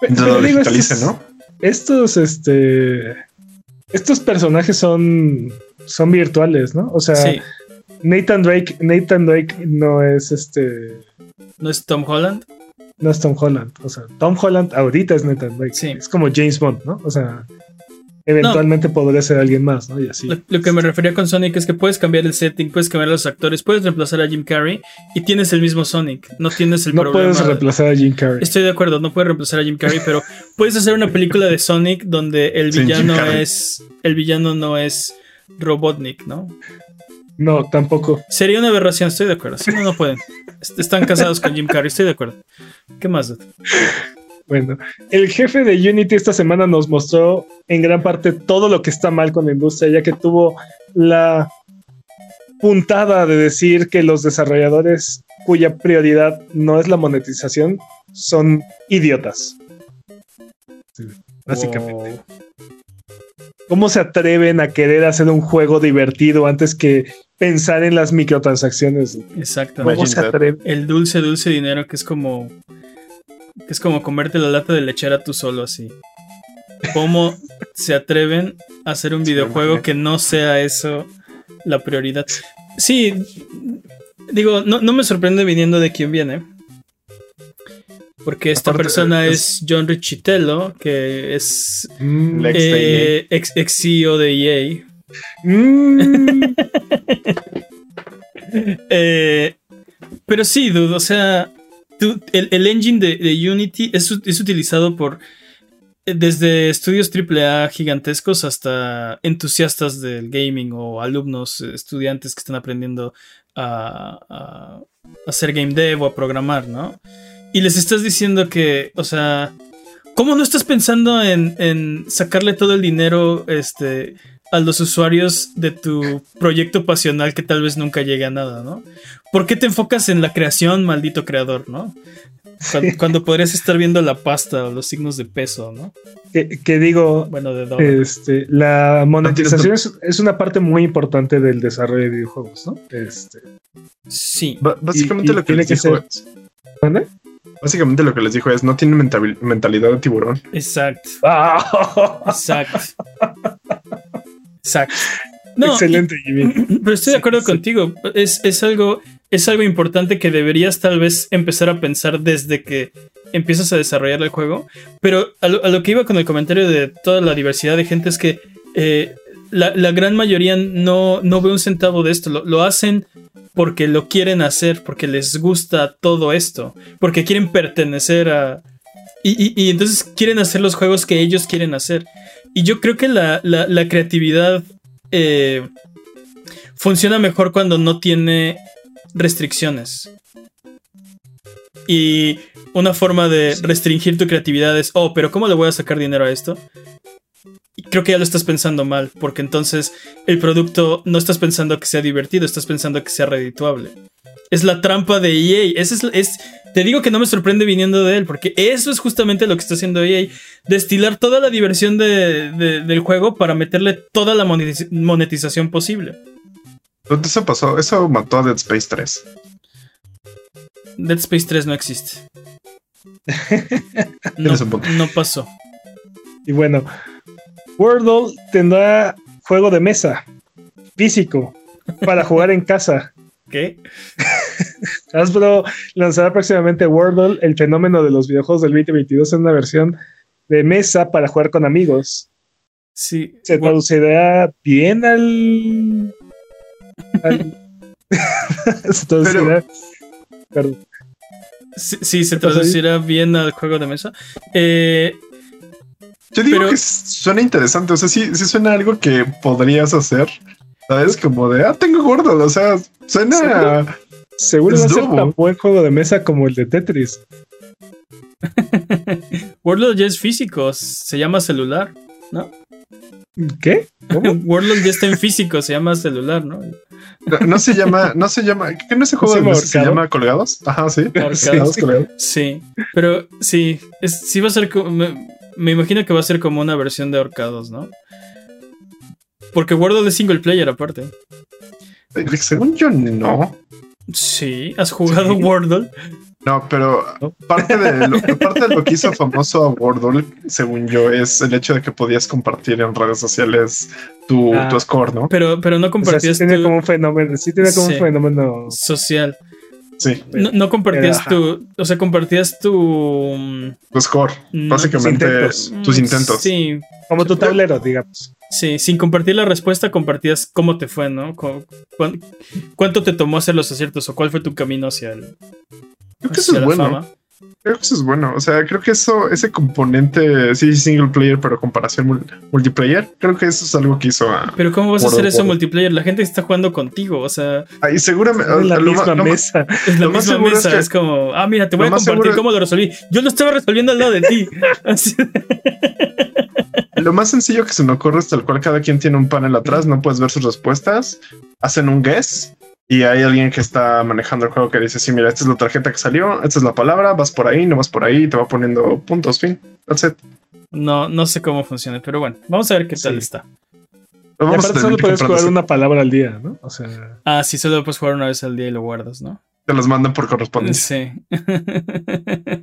Pero lo digo, estos- ¿no? Estos, este. Estos personajes son. son virtuales, ¿no? O sea, Sí, Nathan Drake, Nathan Drake no es este. ¿no es Tom Holland? No es Tom Holland. O sea, Tom Holland ahorita es Nathan Drake. Sí. Es como James Bond, ¿no? O sea, eventualmente podría ser alguien más, ¿no? Y así. Lo, lo que me refería con Sonic es que puedes cambiar el setting, puedes cambiar los actores, puedes reemplazar a Jim Carrey y tienes el mismo Sonic. No tienes el no problema. puedes reemplazar a Jim Carrey. Estoy de acuerdo, no puedes reemplazar a Jim Carrey, pero puedes hacer una película de Sonic donde el villano es. El villano no es Robotnik, ¿no? No, tampoco. Sería una aberración, estoy de acuerdo. Si no, no pueden. Est- Están casados con Jim Carrey, estoy de acuerdo. ¿Qué más? dude? Bueno, el jefe de Unity esta semana nos mostró en gran parte todo lo que está mal con la industria, ya que tuvo la puntada de decir que los desarrolladores cuya prioridad no es la monetización son idiotas. Sí, básicamente. Wow. ¿Cómo se atreven a querer hacer un juego divertido antes que pensar en las microtransacciones? Exactamente. ¿Cómo se atreven? El dulce, dulce dinero que es como. que es como comerte la lata de lechera tú solo así. ¿Cómo se atreven a hacer un videojuego que no sea eso la prioridad? Sí, digo, no, no me sorprende viniendo de quién viene. Porque esta Aparte, persona es- es John Richitello, que es Mm, eh, ex, ex CEO de EA. mm. Eh, pero sí, dude, o sea, el, el engine de, de Unity es, utilizado por desde estudios AAA gigantescos hasta entusiastas del gaming o alumnos, eh, estudiantes que están aprendiendo a, a hacer game dev o a programar, ¿no? Y les estás diciendo que, o sea, ¿cómo no estás pensando en, en sacarle todo el dinero este, a los usuarios de tu proyecto pasional que tal vez nunca llegue a nada, ¿no? ¿Por qué te enfocas en la creación, maldito creador, ¿no? Cuando, cuando podrías estar viendo la pasta o los signos de peso, ¿no? que, que digo, Bueno, de dólar. Este, la monetización es, es una parte muy importante del desarrollo de videojuegos, ¿no? Este, sí. Básicamente y lo que tiene les que dijo ser- es, ¿mande? Básicamente lo que les dijo es no tienen mental- mentalidad de tiburón. Exacto. Ah, Exacto. Exacto. No, Excelente, Jimmy. Pero estoy de acuerdo sí. contigo. Es, es algo, es algo importante que deberías tal vez empezar a pensar desde que empiezas a desarrollar el juego. Pero a lo, a lo que iba con el comentario de toda la diversidad de gente es que eh, la, la gran mayoría no, no ve un centavo de esto. Lo, lo hacen porque lo quieren hacer, porque les gusta todo esto, porque quieren pertenecer a... Y, y- entonces quieren hacer los juegos que ellos quieren hacer. Y yo creo que la, la- la creatividad eh, funciona mejor cuando no tiene restricciones. Y una forma de restringir tu creatividad es, oh, pero ¿cómo le voy a sacar dinero a esto? Creo que ya lo estás pensando mal, porque entonces el producto no estás pensando que sea divertido, estás pensando que sea redituable. Es la trampa de EA. Es, es- te digo que no me sorprende viniendo de él, porque eso es justamente lo que está haciendo EA. Destilar toda la diversión de- de- del juego para meterle toda la monetiz- monetización posible. Entonces eso pasó, eso mató a Dead Space 3. Dead Space 3 no existe. No, no pasó. Y bueno, Wordle tendrá juego de mesa físico para jugar en casa. ¿Qué? Hasbro lanzará próximamente Wordle, el fenómeno de los videojuegos del 2022, en una versión de mesa para jugar con amigos. Sí. ¿Se traducirá bien al. al- se traducirá. Perdón. sí, sí, se traducirá bien al juego de mesa. Eh, Yo digo Pero- que suena interesante, o sea, sí, sí suena algo que podrías hacer. ¿Sabes? Como de, ah, tengo gordo, o sea, suena... Seguro Es va a ser tan buen juego de mesa como el de Tetris. Warlord ya es físico, se llama celular, ¿no? ¿Qué? ¿Cómo? Warlord ya está en físico, se llama celular, ¿no? No, no se llama, no se llama, ¿qué no ese juego ¿Se mesa se ahorcado? llama colgados? Ajá, sí. Ahorcados. Colgados. Sí, pero sí, es- sí va a ser como. Me, imagino que va a ser como una versión de ahorcados, ¿no? Porque Warlord es single player aparte. Eh, Según yo, no. Sí, ¿has jugado Sí. Warlord? No, pero ¿No? parte de, lo, parte de lo que hizo famoso a Wordle, según yo, es el hecho de que podías compartir en redes sociales tu, Ah. tu score, ¿no? Pero, pero no O sea, sí compartías tiene tu como un fenómeno. Sí, tiene como Sí. un fenómeno. social. Sí, No, no compartías tu. O sea, compartías tu. mm, tu score. No, Básicamente, tus tus intentos. Sí, Como tu tablero, digamos. sí. Sin compartir la respuesta, compartías cómo te fue, ¿no? Cu- cuán- ¿Cuánto te tomó hacer los aciertos o cuál fue tu camino hacia, el, Creo que eso es bueno. fama? Creo que eso es bueno. O sea, creo que eso, ese componente, sí, single player, pero comparación mul- multiplayer, creo que eso es algo que hizo a. Pero ¿cómo vas a hacer eso multiplayer? La gente está jugando contigo, o sea, Ahí seguramente. la lo ma- misma mesa. es la misma es mesa, es, como, ah, mira, te voy a compartir cómo lo resolví. Yo lo estaba resolviendo al lado de ti. Así- Lo más sencillo que se me ocurre es tal cual cada quien tiene un panel atrás, no puedes ver sus respuestas, hacen un guess y hay alguien que está manejando el juego que dice, sí, mira, esta es la tarjeta que salió, esta es la palabra, vas por ahí, no vas por ahí, te va poniendo puntos, fin. That's it. No, no sé cómo funciona, pero bueno, vamos a ver qué tal Sí. está. Y aparte solo puedes jugar una palabra al día, ¿no? O sea. Ah, sí, solo puedes jugar una vez al día y lo guardas, ¿no? Te los mandan por correspondencia. Sí.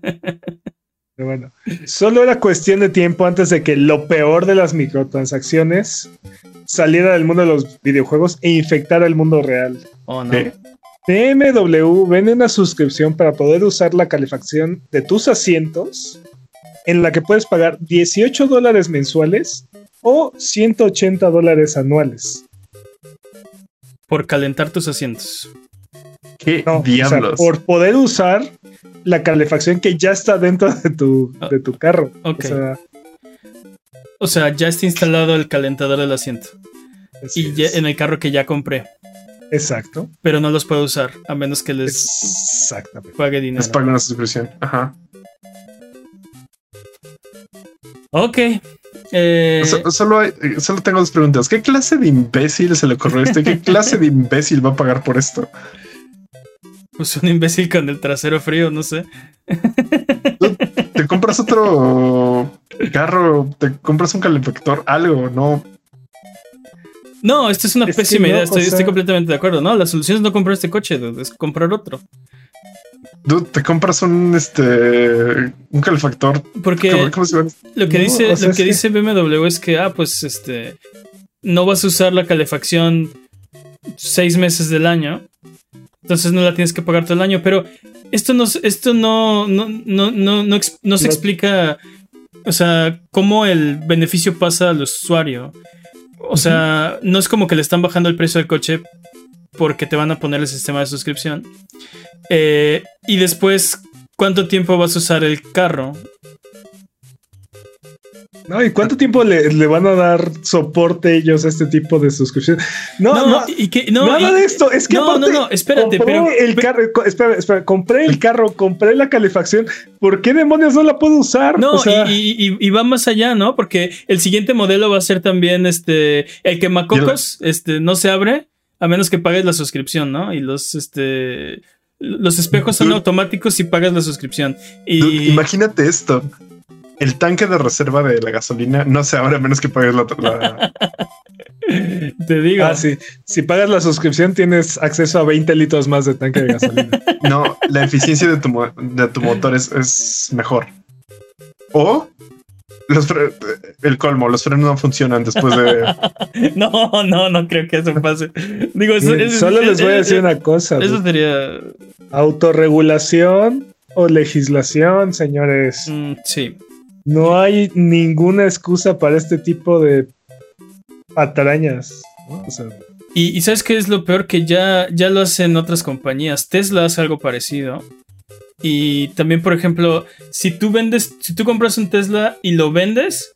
Pero bueno, solo era cuestión de tiempo antes de que lo peor de las microtransacciones saliera del mundo de los videojuegos e infectara el mundo real. Oh, no. BMW vende una suscripción para poder usar la calefacción de tus asientos en la que puedes pagar 18 dólares mensuales o 180 dólares anuales. Por calentar tus asientos. ¿Qué No, o sea, diablos? por poder usar la calefacción que ya está dentro de tu, de tu carro. Ok. O sea, O sea, ya está instalado el calentador del asiento. Y ya en el carro que ya compré. Exacto. Pero no los puedo usar a menos que les Exactamente. pague dinero. Les pagan una suscripción. Ajá. Ok. Eh, So- solo, hay- solo tengo dos preguntas. ¿Qué clase de imbécil se le ocurrió esto? ¿Y ¿Qué clase de imbécil va a pagar por esto? pues un imbécil con el trasero frío, no sé. Te compras otro carro, te compras un calefactor, algo, ¿no? No, esta es una Es pésima no, idea. o Estoy, completamente de acuerdo. No, la solución es no comprar este coche, dude, es comprar otro. Dude, te compras un este un calefactor. Porque lo que No, dice, o sea, lo que que- dice BMW es que, ah, pues este. No vas a usar la calefacción seis meses del año. Entonces no la tienes que pagar todo el año. Pero esto no, esto no, no, no, no, no, no se No. explica. O sea, cómo el beneficio pasa al usuario. O sea, no es como que le están bajando el precio del coche porque te van a poner el sistema de suscripción. Eh, y después, ¿cuánto tiempo vas a usar el carro? ¿No? ¿Y cuánto tiempo le, le van a dar soporte ellos a este tipo de suscripción? No, No, no, y que, no, nada y- de esto. Es que no, aparte, no, no, espérate, compré pero- el carro, espera, espera, compré el carro, compré la calefacción. ¿Por qué demonios no la puedo usar? No, O sea, y, y- y- y va más allá, ¿no? Porque el siguiente modelo va a ser también este. El quemacocos, este, no se abre a menos que pagues la suscripción, ¿no? Y los, este. Los espejos son automáticos si pagas la suscripción. Y. Imagínate esto. El tanque de reserva de la gasolina no se abre a menos que pagues la, la- Te digo. ah, sí. Si pagas la suscripción, tienes acceso a 20 litros más de tanque de gasolina. No, la eficiencia de tu, mo- de tu motor es, es mejor. O los el colmo, los frenos no funcionan después de. No, no, no creo que eso pase. Digo, eso, Miren, eso- Solo les voy a decir una cosa. Eso dude. sería. Autorregulación o legislación, señores. mm, sí. No hay ninguna excusa para este tipo de sea, Y, y ¿sabes qué es lo peor? Que ya, ya lo hacen otras compañías. Tesla hace algo parecido. Y también, por ejemplo, si tú vendes, si tú compras un Tesla y lo vendes,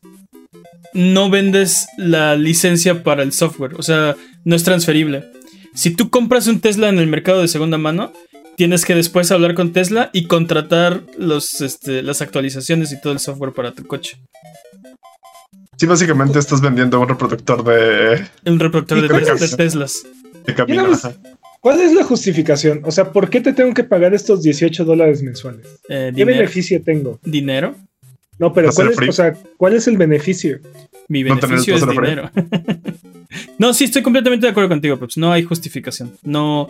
no vendes la licencia para el software. O sea, no es transferible. Si tú compras un Tesla en el mercado de segunda mano, tienes que después hablar con Tesla y contratar los, este, las actualizaciones y todo el software para tu coche. Sí, básicamente estás vendiendo un reproductor de, Un reproductor de, que de Teslas. de camino. Pues. ¿Cuál es la justificación? O sea, ¿por qué te tengo que pagar estos 18 dólares mensuales? Eh, ¿Qué dinero. beneficio tengo? dinero. No, pero ¿cuál es, o sea, ¿cuál es el beneficio? Mi No beneficio es paso de dinero. no, sí, estoy completamente de acuerdo contigo, Peps. No hay justificación. No,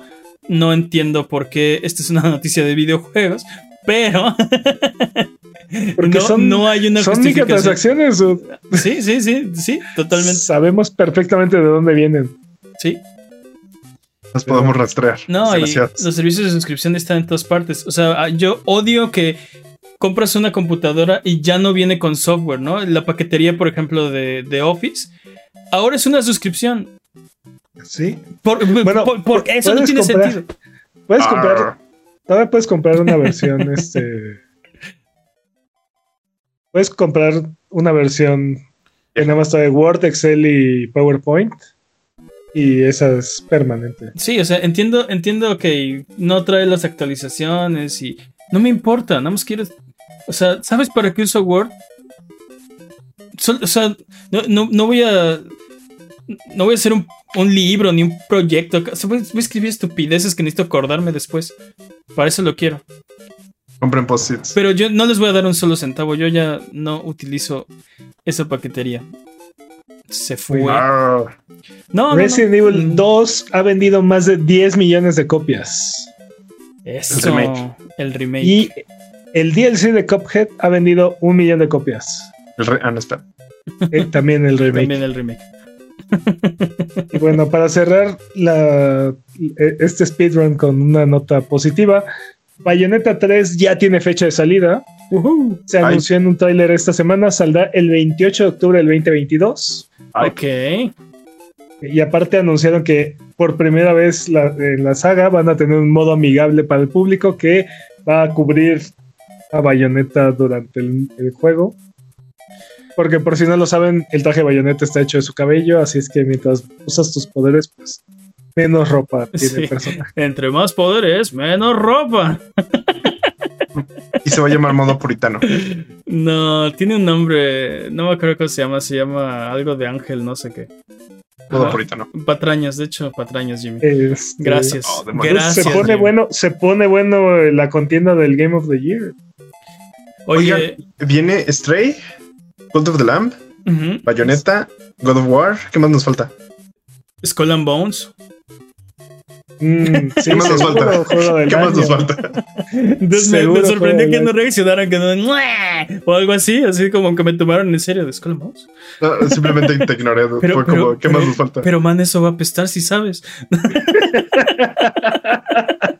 no entiendo por qué esta es una noticia de videojuegos, pero Porque no, son, no hay una son microtransacciones. o- Sí, sí, sí, sí, totalmente. Sabemos perfectamente de dónde vienen. Sí. Las podemos rastrear. No, y los servicios de suscripción están en todas partes. O sea, ah, yo odio que compras una computadora y ya no viene con software, ¿no? La paquetería, por ejemplo, de, de Office. Ahora es una suscripción. Sí. Por, Bueno, por- por- eso no tiene comprar- sentido. Puedes Arr. comprar. Todavía puedes comprar una versión, este. Puedes comprar una versión que nada más trae Word, Excel y PowerPoint. Y esa es permanente. Sí, o sea, entiendo, entiendo que no trae las actualizaciones y no me importa, nada más quiero, o sea, ¿sabes para qué uso Word? O sea, no, no- no voy a, no voy a hacer un, un libro ni un proyecto, o sea, voy, voy a escribir estupideces que necesito acordarme después, para eso lo quiero. Compren post-its. Pero yo no les voy a dar un solo centavo, yo ya no utilizo esa paquetería. Se fue. No, no, no. Resident Evil Mm. 2 ha vendido más de 10 millones de copias. Eso, El remake. el remake. Y el DLC de Cuphead ha vendido un millón de copias. El re- ah, no, espera. Eh, también el remake. También el remake. Y bueno, para cerrar la, eh, este speedrun con una nota positiva, Bayonetta 3 ya tiene fecha de salida. Se Ay. anunció en un tráiler esta semana, saldrá el 28 de octubre del 2022. Ay. Ok. Y aparte anunciaron que por primera vez la- en la saga van a tener un modo amigable para el público que va a cubrir a Bayonetta durante el, el juego. Porque por si no lo saben, el traje de Bayonetta está hecho de su cabello, así es que mientras usas tus poderes, pues menos ropa tiene Sí. el personaje. Entre más poderes, menos ropa. Y se va a llamar modo puritano. No, tiene un nombre. No me acuerdo cómo se llama. Se llama algo de ángel, no sé qué. Modo puritano. Patrañas, de hecho, patrañas, Jimmy. Este, Gracias. Oh. Gracias. Se pone Jimmy. bueno, se pone bueno la contienda del Game of the Year. Oye, Oigan, Viene Stray, Cult of the Lamb, ujú, Bayonetta, God of War. ¿Qué más nos falta? Skull and Bones. Mm, sí, ¿Qué más nos falta? ¿Qué más nos falta? Entonces me, sorprendió que no reaccionaran, que no. O algo así, así como que me tomaron en serio de Skull and Bones. No, simplemente te ignoré. Pero- Fue pero- como, ¿qué pero- más nos falta? Pero man, eso va a apestar si sabes.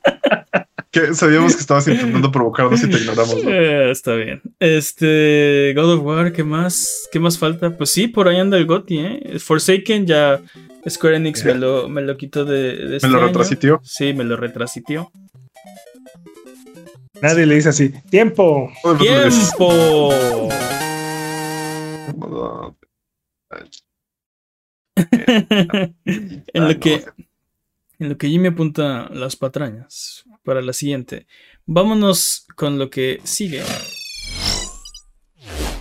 Que sabíamos que estabas intentando provocarnos y te ignoramos. ¿no? Eh, está bien. Este. God of War, ¿qué más? ¿Qué más falta? Pues sí, por ahí anda el GOTY, ¿eh? Forsaken ya. Square Enix me, lo, me lo quitó de, de este Me lo año. retrasitió. Sí, me lo retrasitió. Nadie le dice así. Tiempo. ¡Tiempo! en lo que. En lo que Jimmy apunta las patrañas para la siguiente. Vámonos con lo que sigue.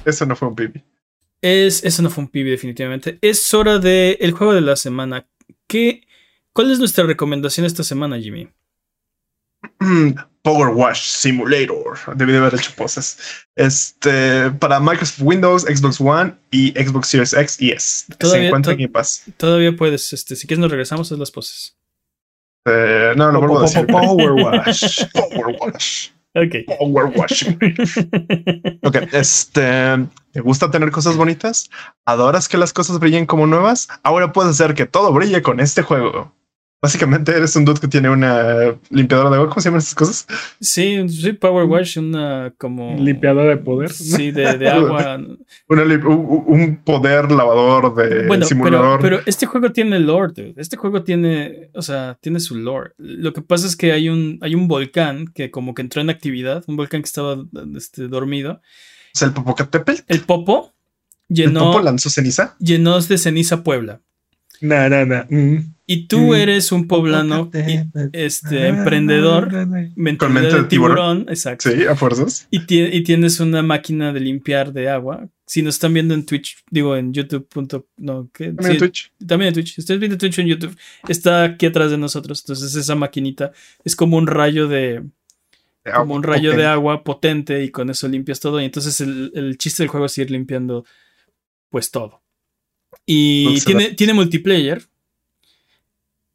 Eso no fue un pibi. Es, eso no fue un pibe, definitivamente. Es hora de el juego de la semana. ¿Qué, ¿Cuál es nuestra recomendación esta semana, Jimmy? Mm, Power Wash Simulator. Debí de haber hecho poses. Este, para Microsoft Windows, Xbox One y Xbox Series X y S. Se encuentra en Game Pass. Todavía puedes, este, si quieres nos regresamos a las poses. Eh, no, lo vuelvo a decir. Power Wash. Power Wash. Ok. Power Wash Simulator. Ok, este, ¿te gusta tener cosas bonitas? ¿Adoras que las cosas brillen como nuevas? Ahora puedes hacer que todo brille con este juego. Básicamente eres un dude que tiene una limpiadora de agua. ¿Cómo se llaman estas cosas? Sí, sí, Power Wash, una como. Limpiadora de poder. Sí, de, de agua. Una un, poder lavador de Bueno, pero, simulador. pero este juego tiene lore, dude. Este juego tiene, o sea, tiene su lore. Lo que pasa es que hay un, hay un volcán que como que entró en actividad, un volcán que estaba este, dormido. O sea, el Popocatépetl. El Popo El llenó, Popo lanzó ceniza. llenó de ceniza Puebla. Nah, nah, nah. Mm. Y tú Mm. eres un poblano y- este, emprendedor, mente de de tiburón. tiburón, exacto. Sí, a fuerzas. Y, tie- y tienes una máquina de limpiar de agua. Si nos están viendo en Twitch, digo en YouTube. punto- No, ¿qué? También en Twitch. también en Twitch. Si ustedes viendo Twitch en YouTube, está aquí atrás de nosotros. Entonces esa maquinita es como un rayo de, como un rayo de agua potente y con eso limpias todo. Y entonces el, el chiste del juego es ir limpiando pues todo. Y tiene, tiene multiplayer.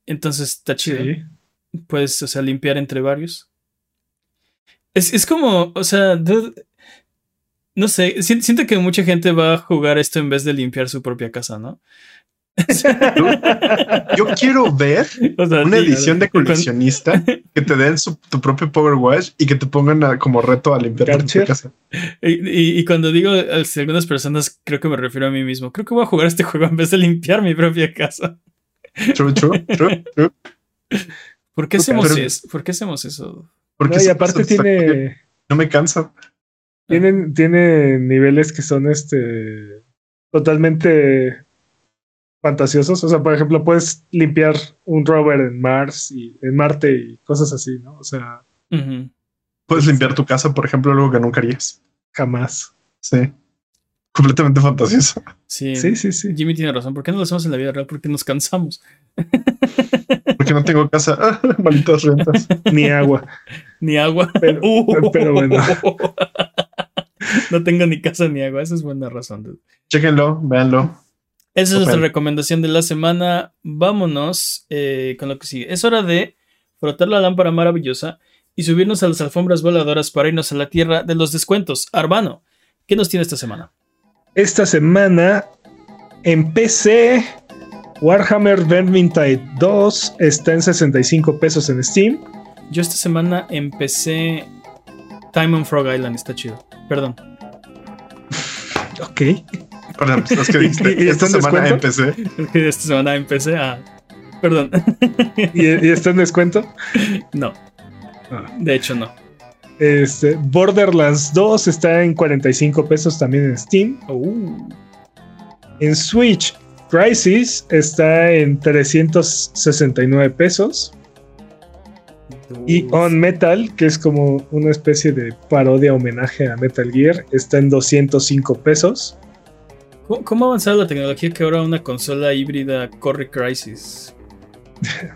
Entonces está chido. Sí. Puedes, o sea, limpiar entre varios. Es, es como, o sea, dude, no sé, si- siento que mucha gente va a jugar esto en vez de limpiar su propia casa, ¿no? Yo quiero ver O sea, una sí, edición de coleccionista que te den su- tu propio Power Wash y que te pongan a- como reto a limpiar tu casa. Y, y- y cuando digo a algunas personas, creo que me refiero a mí mismo. Creo que voy a jugar este juego en vez de limpiar mi propia casa. True, true, true, true. ¿Por qué Pero- hacemos eso? ¿Por qué hacemos eso? Porque No, y aparte tiene, No me cansa. tienen, tiene niveles que son este totalmente fantasiosos. O sea, por ejemplo, puedes limpiar un rover en Mars y en Marte y cosas así, ¿no? O sea. Puedes limpiar tu casa, por ejemplo, algo que nunca harías. jamás. Sí. Completamente fantasioso. Sí, Sí, sí, sí. Jimmy tiene razón. ¿Por qué no lo hacemos en la vida real? Porque nos cansamos. Porque no tengo casa. Ah, malditas rentas. Ni agua. Ni agua. Pero, Uh. pero bueno. no tengo ni casa ni agua. Esa es buena razón. dude. Chéquenlo, véanlo. Esa es nuestra recomendación de la semana. Vámonos eh, con lo que sigue. Es hora de frotar la lámpara maravillosa y subirnos a las alfombras voladoras para irnos a la tierra de los descuentos. Arbano, ¿qué nos tiene esta semana? Esta semana en PC, Warhammer Vermintide 2 está en 65 pesos en Steam. Yo esta semana empecé Time on Frog Island. Está chido. Perdón. Ok. Perdón, que dijiste, ¿Y- y esta semana empecé. Esta semana empecé a. Perdón. ¿Y, y está en descuento? no. Ah. De hecho, no. Este, Borderlands 2 está en 45 pesos también en Steam. Uh, En Switch, Crisis está en 369 pesos. Y. On Metal, que es como una especie de parodia homenaje a Metal Gear, está en 205 pesos. ¿Cómo, cómo ha avanzado la tecnología que ahora una consola híbrida corre Crisis?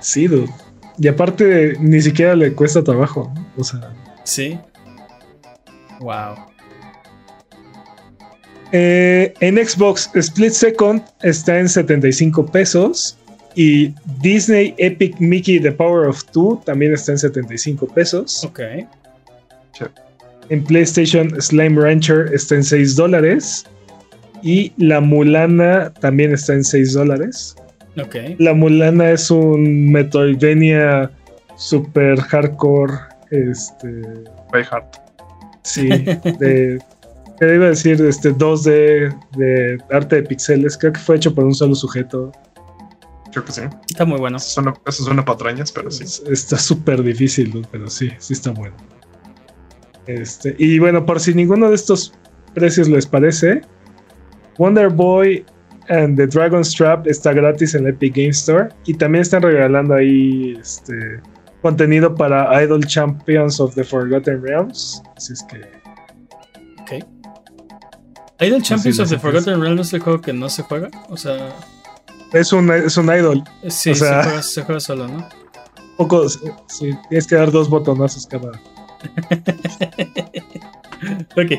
Sí, dude. Y aparte, ni siquiera le cuesta trabajo. ¿no? O sea, Sí. Wow. eh, en Xbox, Split Second está en 75 pesos. Y Disney Epic Mickey The Power of Two también está en 75 pesos. Ok. En PlayStation, Slime Rancher está en 6 dólares. Y La Mulana también está en 6 dólares. Ok. La Mulana es un Metroidvania super hardcore. Este. By Heart. Sí. De. ¿Qué iba a decir? Este 2D de arte de pixeles. Creo que fue hecho por un solo sujeto. Creo que sí. Está muy bueno. Eso suena, eso suena patrañas, pero sí. Es- Está súper difícil, ¿no? pero sí, sí está bueno. Este, y bueno, por si ninguno de estos precios les parece, Wonder Boy and the Dragon's Trap está gratis en la Epic Game Store y también están regalando ahí este contenido para Idol Champions of the Forgotten Realms. Así es que Ok. ¿Idol Champions sí, of the Forgotten Realms es el juego que no se juega? O sea, es un, es un idol. eh, sí, O sea- se, juega, se juega solo, ¿no? Poco, sí, tienes que dar dos botonazos cada. Ok.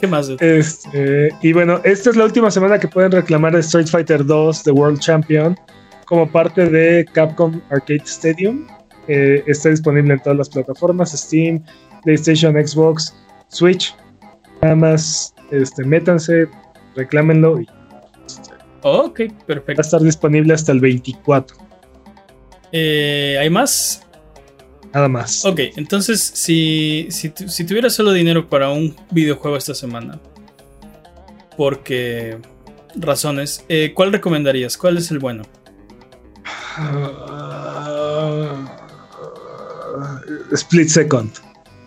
¿Qué más? Este, y bueno, esta es la última semana que pueden reclamar Street Fighter 2 The World Champion como parte de Capcom Arcade Stadium. Eh, está disponible en todas las plataformas: Steam, PlayStation, Xbox, Switch. Nada más este, métanse, reclámenlo y Ok, Va a perfecto. estar disponible hasta el 24. Eh, ¿Hay más? Nada más. Ok, entonces si, si, tu- si tuvieras solo dinero para un videojuego esta semana, porque razones, eh, ¿cuál recomendarías? ¿Cuál es el bueno? Split Second.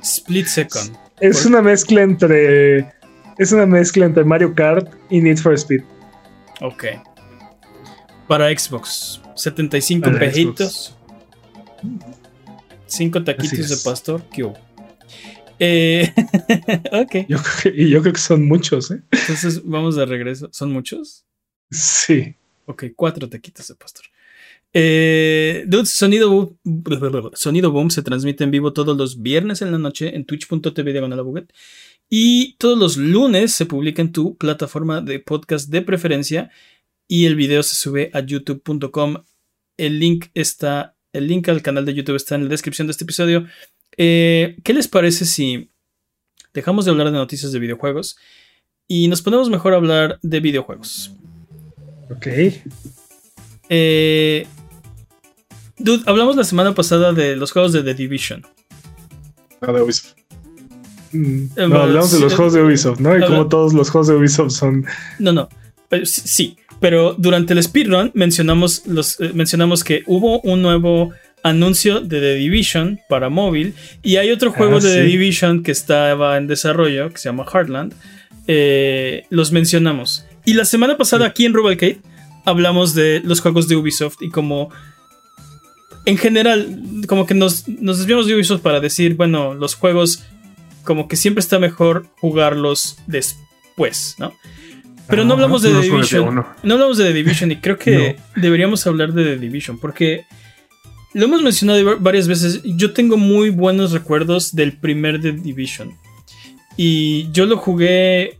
Split Second. Es una mezcla entre. Es una mezcla entre Mario Kart y Need for Speed. Ok. Para Xbox, 75 Para pejitos. 5 taquitos de pastor. ¿Qué hubo? Eh, ok, Yo creo que- y yo creo que son muchos, ¿eh? entonces vamos de regreso. ¿Son muchos? Sí. Ok, cuatro taquitos de pastor. Eh, dudes, Sonido Boom, Sonido Boom se transmite en vivo todos los viernes en la noche en twitch.tv diagonal. Y todos los lunes se publica en tu plataforma de podcast de preferencia. Y el video se sube a youtube.com. El link está. El link al canal de YouTube está en la descripción de este episodio. Eh, ¿Qué les parece si dejamos de hablar de noticias de videojuegos y nos ponemos mejor a hablar de videojuegos? Ok. Eh, dude, hablamos la semana pasada de los juegos de The Division. Nada de Ubisoft. Mm, Eh, No, hablamos de los eh, juegos de Ubisoft, ¿no? Y como todos los juegos de Ubisoft son. No, no. sí, sí, pero durante el speedrun mencionamos, los, eh, mencionamos que hubo un nuevo anuncio de The Division para móvil y hay otro juego Ah, de The. Division que estaba en desarrollo que se llama Heartland. Eh, los mencionamos. Y la semana pasada Sí. aquí en Rubalcade hablamos de los juegos de Ubisoft y como en general, como que nos, nos desviamos de Ubisoft para decir, bueno, los juegos como que siempre está mejor jugarlos después, ¿no? Pero no Ajá, hablamos de no The Division. No hablamos de The Division y creo que deberíamos hablar de The Division porque lo hemos mencionado va- varias veces. Yo tengo muy buenos recuerdos del primer The Division y yo lo jugué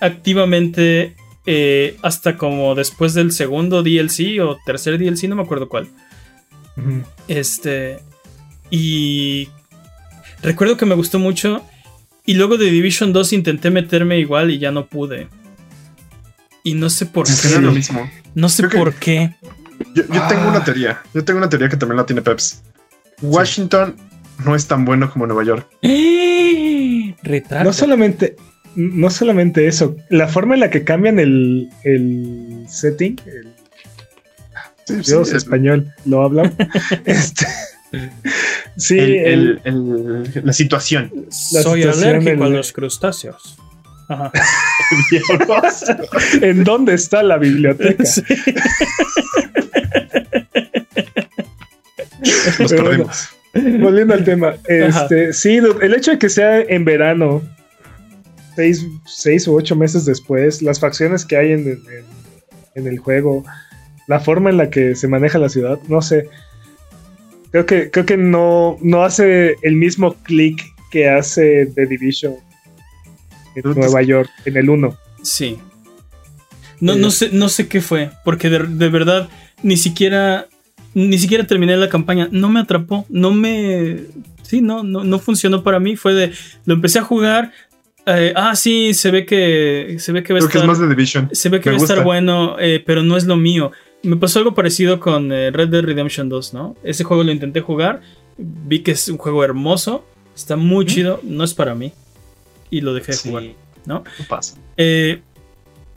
activamente eh, hasta como después del segundo DLC o tercer DLC, no me acuerdo cuál. Este. Y. Recuerdo que me gustó mucho. Y luego de Division 2 intenté meterme igual y ya no pude. Y no sé por qué. lo mismo. No sé Creo por qué. Yo, yo tengo Ah. una teoría. Yo tengo una teoría que también la tiene Peps. Washington no es tan bueno como Nueva York. Retrato. No solamente. No solamente eso, la forma en la que cambian el, el setting, el Sí, sí, Dios el- español, lo hablan. este, sí, el- el- el- el- la situación. Soy situación alérgico a los crustáceos. Ajá. ¿En dónde está la biblioteca? Sí. Nos Pero bueno. Volviendo al tema, este, sí, el hecho de que sea en verano, seis, seis u ocho meses después, las facciones que hay en, en- en el juego, la forma en la que se maneja la ciudad, no sé. Creo que, creo que no, no hace el mismo clic que hace The Division en Nueva York, en el 1. Sí. No, no, sé, no sé qué fue, porque de, de verdad ni siquiera ni siquiera terminé la campaña, no me atrapó, no me sí, no no, no funcionó para mí, fue de lo empecé a jugar, eh, ah sí, se ve que se ve que va a Creo que es estar más de Division. se ve que me va a estar bueno, eh, pero no es lo mío. Me pasó algo parecido con eh, Red Dead Redemption 2, ¿no? Ese juego lo intenté jugar, vi que es un juego hermoso, está muy chido, no es para mí y lo dejé de Sí, jugar, ¿no? pasa. Eh,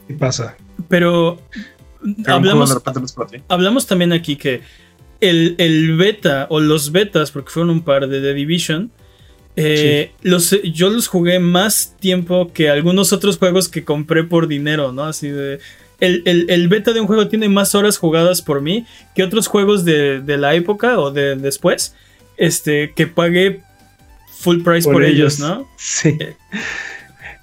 ¿Qué pasa? pero hablamos, hablamos también aquí que el, el beta o los betas, porque fueron un par de The Division, eh, los, yo los jugué más tiempo que algunos otros juegos que compré por dinero, ¿no? Así de... El, el- el beta de un juego tiene más horas jugadas por mí que otros juegos de, de la época o de después, este, que pagué full price por, Por ellos, ellos. ¿no? Sí. Eh,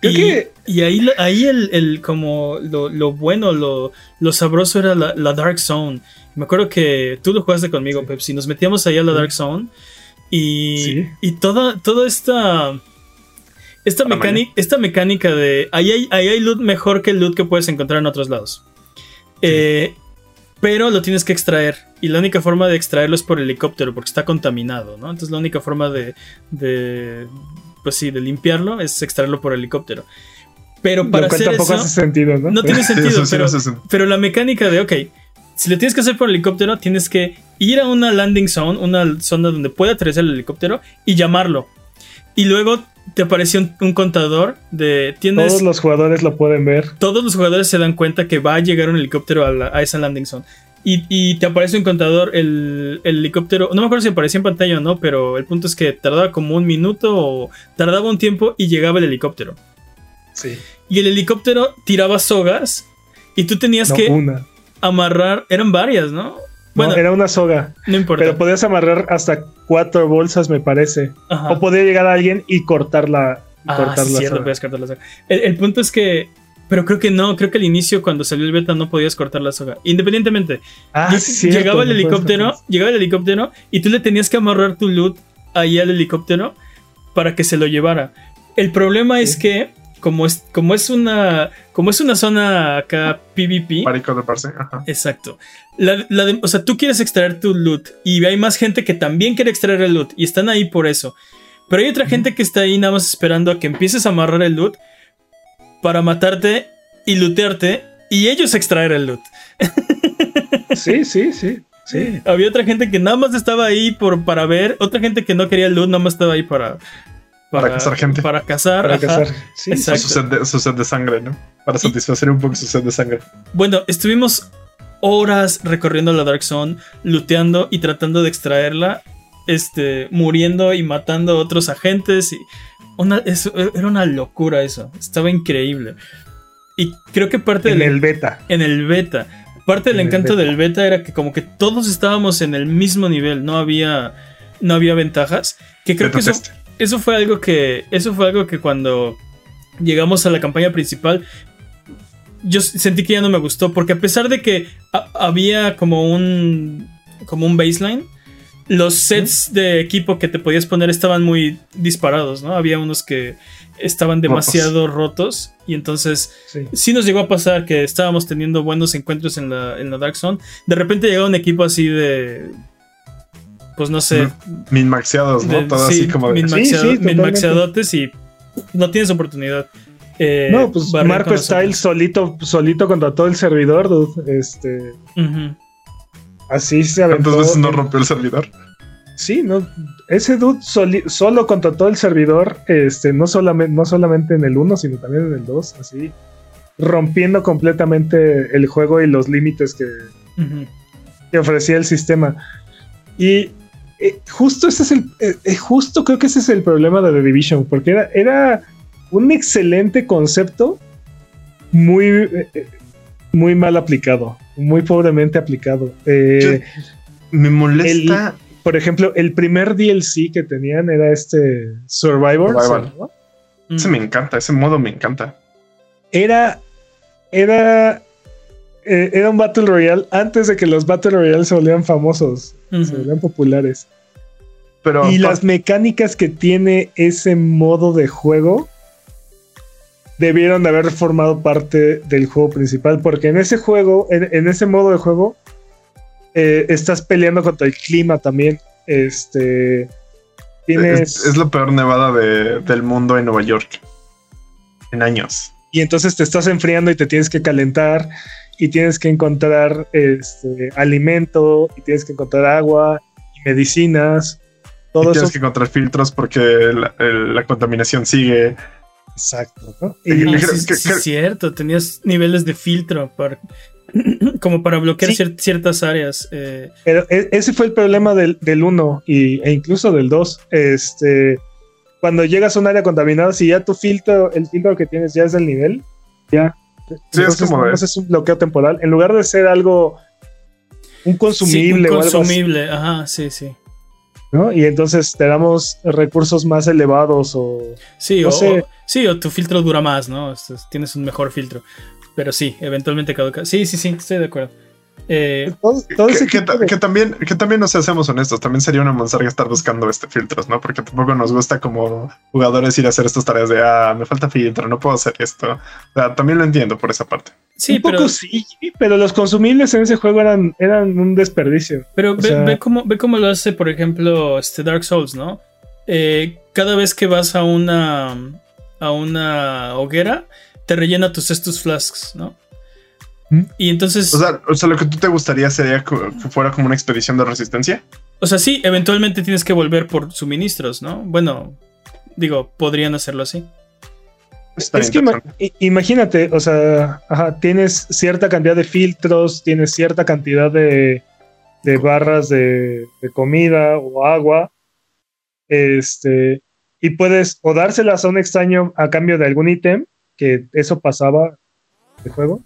Creo y, que- y ahí, ahí el, el como lo, lo bueno, lo, lo sabroso era la, la Dark Zone. Me acuerdo que tú lo jugaste conmigo, Sí. Pepsi. Nos metíamos ahí a la. Dark Zone. Y, Sí. y toda, toda esta. Esta, mecánica, esta mecánica de. Ahí hay, ahí hay loot mejor que el loot que puedes encontrar en otros lados. Eh, pero lo tienes que extraer. Y la única forma de extraerlo es por helicóptero, porque está contaminado, ¿no? Entonces la única forma de. de pues sí, de limpiarlo es extraerlo por helicóptero. Pero para hacer tampoco eso, hace sentido, ¿no? no tiene sentido, sí pero, no pero la mecánica de, ok, si lo tienes que hacer por helicóptero, tienes que ir a una landing zone, una zona donde pueda aterrizar el helicóptero y llamarlo. Y luego te aparece un, un contador de... Tienes, Todos los jugadores lo pueden ver. todos los jugadores se dan cuenta que va a llegar un helicóptero a, la- a esa landing zone. Y, y te aparece un contador, el, el helicóptero, no me acuerdo si aparecía en pantalla o no, pero el punto es que tardaba como un minuto o tardaba un tiempo y llegaba el helicóptero. Sí. Y el helicóptero tiraba sogas y tú tenías No, que una. amarrar, eran varias, ¿no? Bueno, no, era una soga. no importa. Pero podías amarrar hasta cuatro bolsas, me parece. Ajá. O podía llegar a alguien y cortarla. Ah, cortar sí, la cierto, soga. puedes cortar la soga. El, el punto es que. Pero creo que no, creo que al inicio, cuando salió el beta, no podías cortar la soga. Independientemente, Ah, cierto, llegaba el helicóptero, llegaba el helicóptero y tú le tenías que amarrar tu loot ahí al helicóptero para que se lo llevara. El problema es que, como es, como es una. Como es una zona acá PvP. Marico de parce. Ajá. Exacto. La- la de- o sea, tú quieres extraer tu loot y hay más gente que también quiere extraer el loot y están ahí por eso. Pero hay otra gente que está ahí nada más esperando a que empieces a amarrar el loot para matarte y lootearte y ellos extraer el loot. Sí, sí, sí. Sí. Había otra gente que nada más estaba ahí por, para ver, otra gente que no quería el loot, nada más estaba ahí para... Para cazar gente. Para cazar. Para cazar. Sí. Su sed, de, su sed de sangre, ¿no? Para satisfacer un poco su sed de sangre. Bueno, estuvimos horas recorriendo la Dark Zone, looteando y tratando de extraerla, este, muriendo y matando a otros agentes. Y una, eso, era una locura eso, estaba increíble. Y creo que parte en del el beta. en el beta, parte del En el encanto beta. del beta era que como que todos estábamos en el mismo nivel, no había no había ventajas, que creo Beta que eso, eso fue algo que eso fue algo que cuando llegamos a la campaña principal yo sentí que ya no me gustó porque a pesar de que ha- había como un como un baseline los sets de equipo que te podías poner estaban muy disparados, ¿no? Había unos que estaban demasiado rotos y entonces Sí. sí nos llegó a pasar que estábamos teniendo buenos encuentros en la, en la Dark Zone. De repente llegaba un equipo así de. Pues no sé. Minmaxeados, ¿no? Todo sí, así como de. Sí, minmaxeadotes y no tienes oportunidad. Eh, No, pues Marco Style nosotros. solito, solito contra todo el servidor, dude. Este. Así se aventó. ¿Cuántas veces no rompió el servidor? Sí, no. Ese dude soli- solo contra todo el servidor, este, no solamente, no solamente en el 1, sino también en el 2, así. Rompiendo completamente el juego y los límites que, ofrecía el sistema. Y eh, justo ese es el. eh, justo creo que ese es el problema de The Division. Porque era, era un excelente concepto. Muy. eh, eh, muy mal aplicado. Muy pobremente aplicado. Eh, Me molesta. por ejemplo, el primer DLC que tenían era este Survivor. Survival. ¿no? Ese me encanta, ese modo me encanta. Era. Era. eh, era un Battle Royale antes de que los Battle Royale se volvieran famosos, se volvieran populares. Pero Y las mecánicas que tiene ese modo de juego debieron de haber formado parte del juego principal, porque en ese juego, en, en ese modo de juego, eh, estás peleando contra el clima también. Este. Tienes. es, es la peor nevada de- del mundo en Nueva York. En años. Y entonces te estás enfriando y te tienes que calentar. Y tienes que encontrar este, alimento. Y tienes que encontrar agua. Y medicinas. Y eso. tienes que encontrar filtros porque la, el- la contaminación sigue. Exacto. ¿no? Y- Ah, creo sí, cierto, tenías niveles de filtro para, como para bloquear Sí. cier- ciertas áreas. eh, Pero e- ese fue el problema del, del 1 y, e incluso del 2. Este, cuando llegas a un área contaminada, si ya tu filtro, el filtro que tienes ya es del nivel, ya. Sí, es como entonces es un bloqueo temporal. En lugar de ser algo, un consumible sí, un o algo así, consumible, ajá, sí, sí. ¿No? Y entonces te damos recursos más elevados o... Sí, No o, sé. o- sí, o tu filtro dura más, ¿no? Este, Tienes un mejor filtro. Pero sí, eventualmente caduca. Sí, sí, sí, estoy de acuerdo. Eh, Todo, todo Que, ese que tipo ta- de- que también, que también, no sé, seamos honestos, también sería una monserga estar buscando este filtros, ¿no? Porque tampoco nos gusta como jugadores ir a hacer estas tareas de, ah, me falta filtro, no puedo hacer esto. O sea, también lo entiendo por esa parte. Sí, un poco pero, sí, pero los consumibles en ese juego eran, eran un desperdicio. pero ve, sea- ve cómo, ve cómo lo hace, por ejemplo, este Dark Souls, ¿no? Eh, cada vez que vas a una, a una hoguera, te rellena tus estos flasks, ¿no? ¿Mm? Y entonces, O sea, o sea, lo que tú te gustaría sería que fuera como una expedición de resistencia. o sea, sí, eventualmente tienes que volver por suministros, ¿no? Bueno, digo, podrían hacerlo así. Es que ima- imagínate, o sea, ajá, tienes cierta cantidad de filtros, tienes cierta cantidad de, de barras de, de comida o agua, este, y puedes o dárselas a un extraño a cambio de algún ítem, que eso pasaba el juego,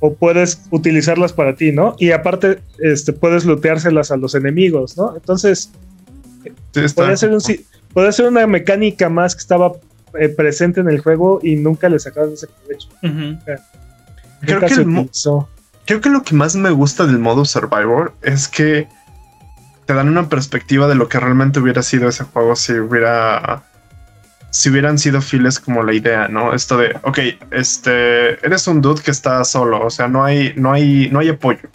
o puedes utilizarlas para ti, ¿no? Y aparte, este, puedes looteárselas a los enemigos, ¿no? Entonces, Sí, ser, un, podría ser una mecánica más que estaba eh, presente en el juego y nunca le sacaron ese provecho. Creo que el. Creo lo que más me gusta del modo Survivor es que te dan una perspectiva de lo que realmente hubiera sido ese juego si hubiera. Si hubieran sido fieles como la idea, ¿no? Esto de, ok, este, eres un dude que está solo, o sea, no hay, no hay, no hay apoyo.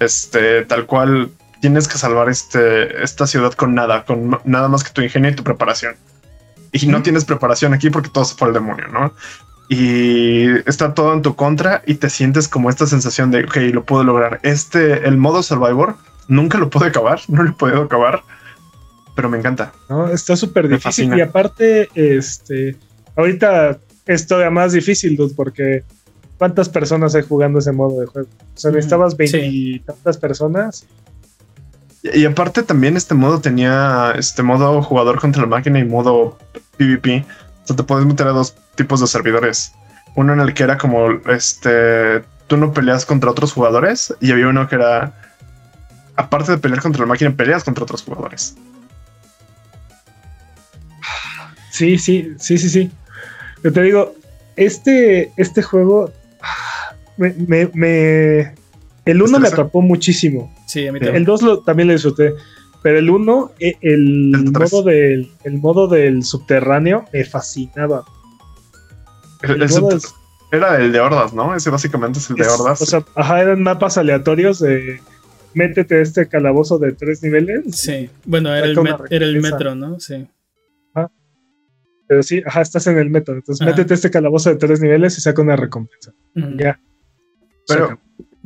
Este, tal cual, tienes que salvar este, esta ciudad con nada, con nada más que tu ingenio y tu preparación. Y no tienes preparación aquí porque todo se fue al demonio, ¿no? y está todo en tu contra y te sientes como esta sensación de, ok, lo puedo lograr. Este, el modo Survivor, nunca lo pude acabar, no lo he podido acabar, pero me encanta. ¿no? Está súper difícil. fascina. Y aparte, este, ahorita es todavía más difícil, dude, porque ¿cuántas personas hay jugando ese modo de juego? O sea, Ujú, necesitabas sí. veintitantas personas. Y, y aparte también este modo tenía este modo jugador contra la máquina y modo PvP. O sea, te puedes meter a dos tipos de servidores. Uno en el que era como este, tú no peleas contra otros jugadores y había uno que era, aparte de pelear contra la máquina, peleas contra otros jugadores. Sí, sí, sí, sí, sí. Yo te digo, este, este juego me, me- me- el 1 me Estresa. atrapó muchísimo. Sí, a mí también. El 2 también lo disfruté. Pero el 1, el, El modo del, el modo del subterráneo me fascinaba. El- El el modo sub- era el de hordas, ¿no? Ese básicamente es el de Es- hordas. O sea, ajá, eran mapas aleatorios de métete a este calabozo de tres niveles. Sí, bueno, era el, met- era el metro, ¿no? Sí. Pero sí, ajá, estás en el metro. Entonces Ajá. métete a este calabozo de tres niveles y saca una recompensa. Ya. Pero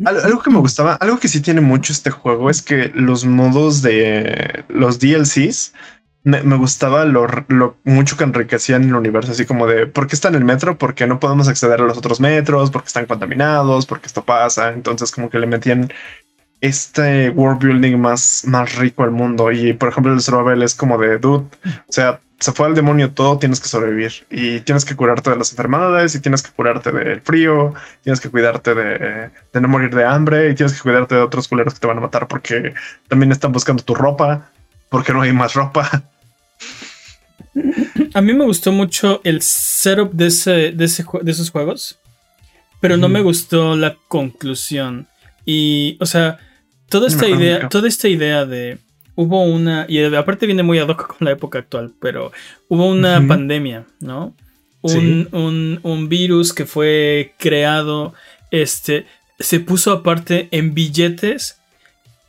algo que me gustaba, algo que sí tiene mucho este juego es que los modos de los DLCs me, gustaba lo, mucho que enriquecían el universo, así como de por qué está en el metro, por qué no podemos acceder a los otros metros, porque están contaminados, porque esto pasa. Entonces, como que le metían este world building más, más rico al mundo. Y por ejemplo, el survival es como de dude, o sea, se fue al demonio todo, tienes que sobrevivir y tienes que curarte de las enfermedades y tienes que curarte del frío, tienes que cuidarte de, de no morir de hambre y tienes que cuidarte de otros culeros que te van a matar porque también están buscando tu ropa, porque no hay más ropa. A mí me gustó mucho el setup de, ese, de, ese, de esos juegos, pero no me gustó la conclusión. Y, o sea, toda me esta idea, toda esta idea de hubo una, y aparte viene muy ad hoc con la época actual, pero hubo una pandemia, ¿no? Un, Sí. un, un virus que fue creado, este, se puso aparte en billetes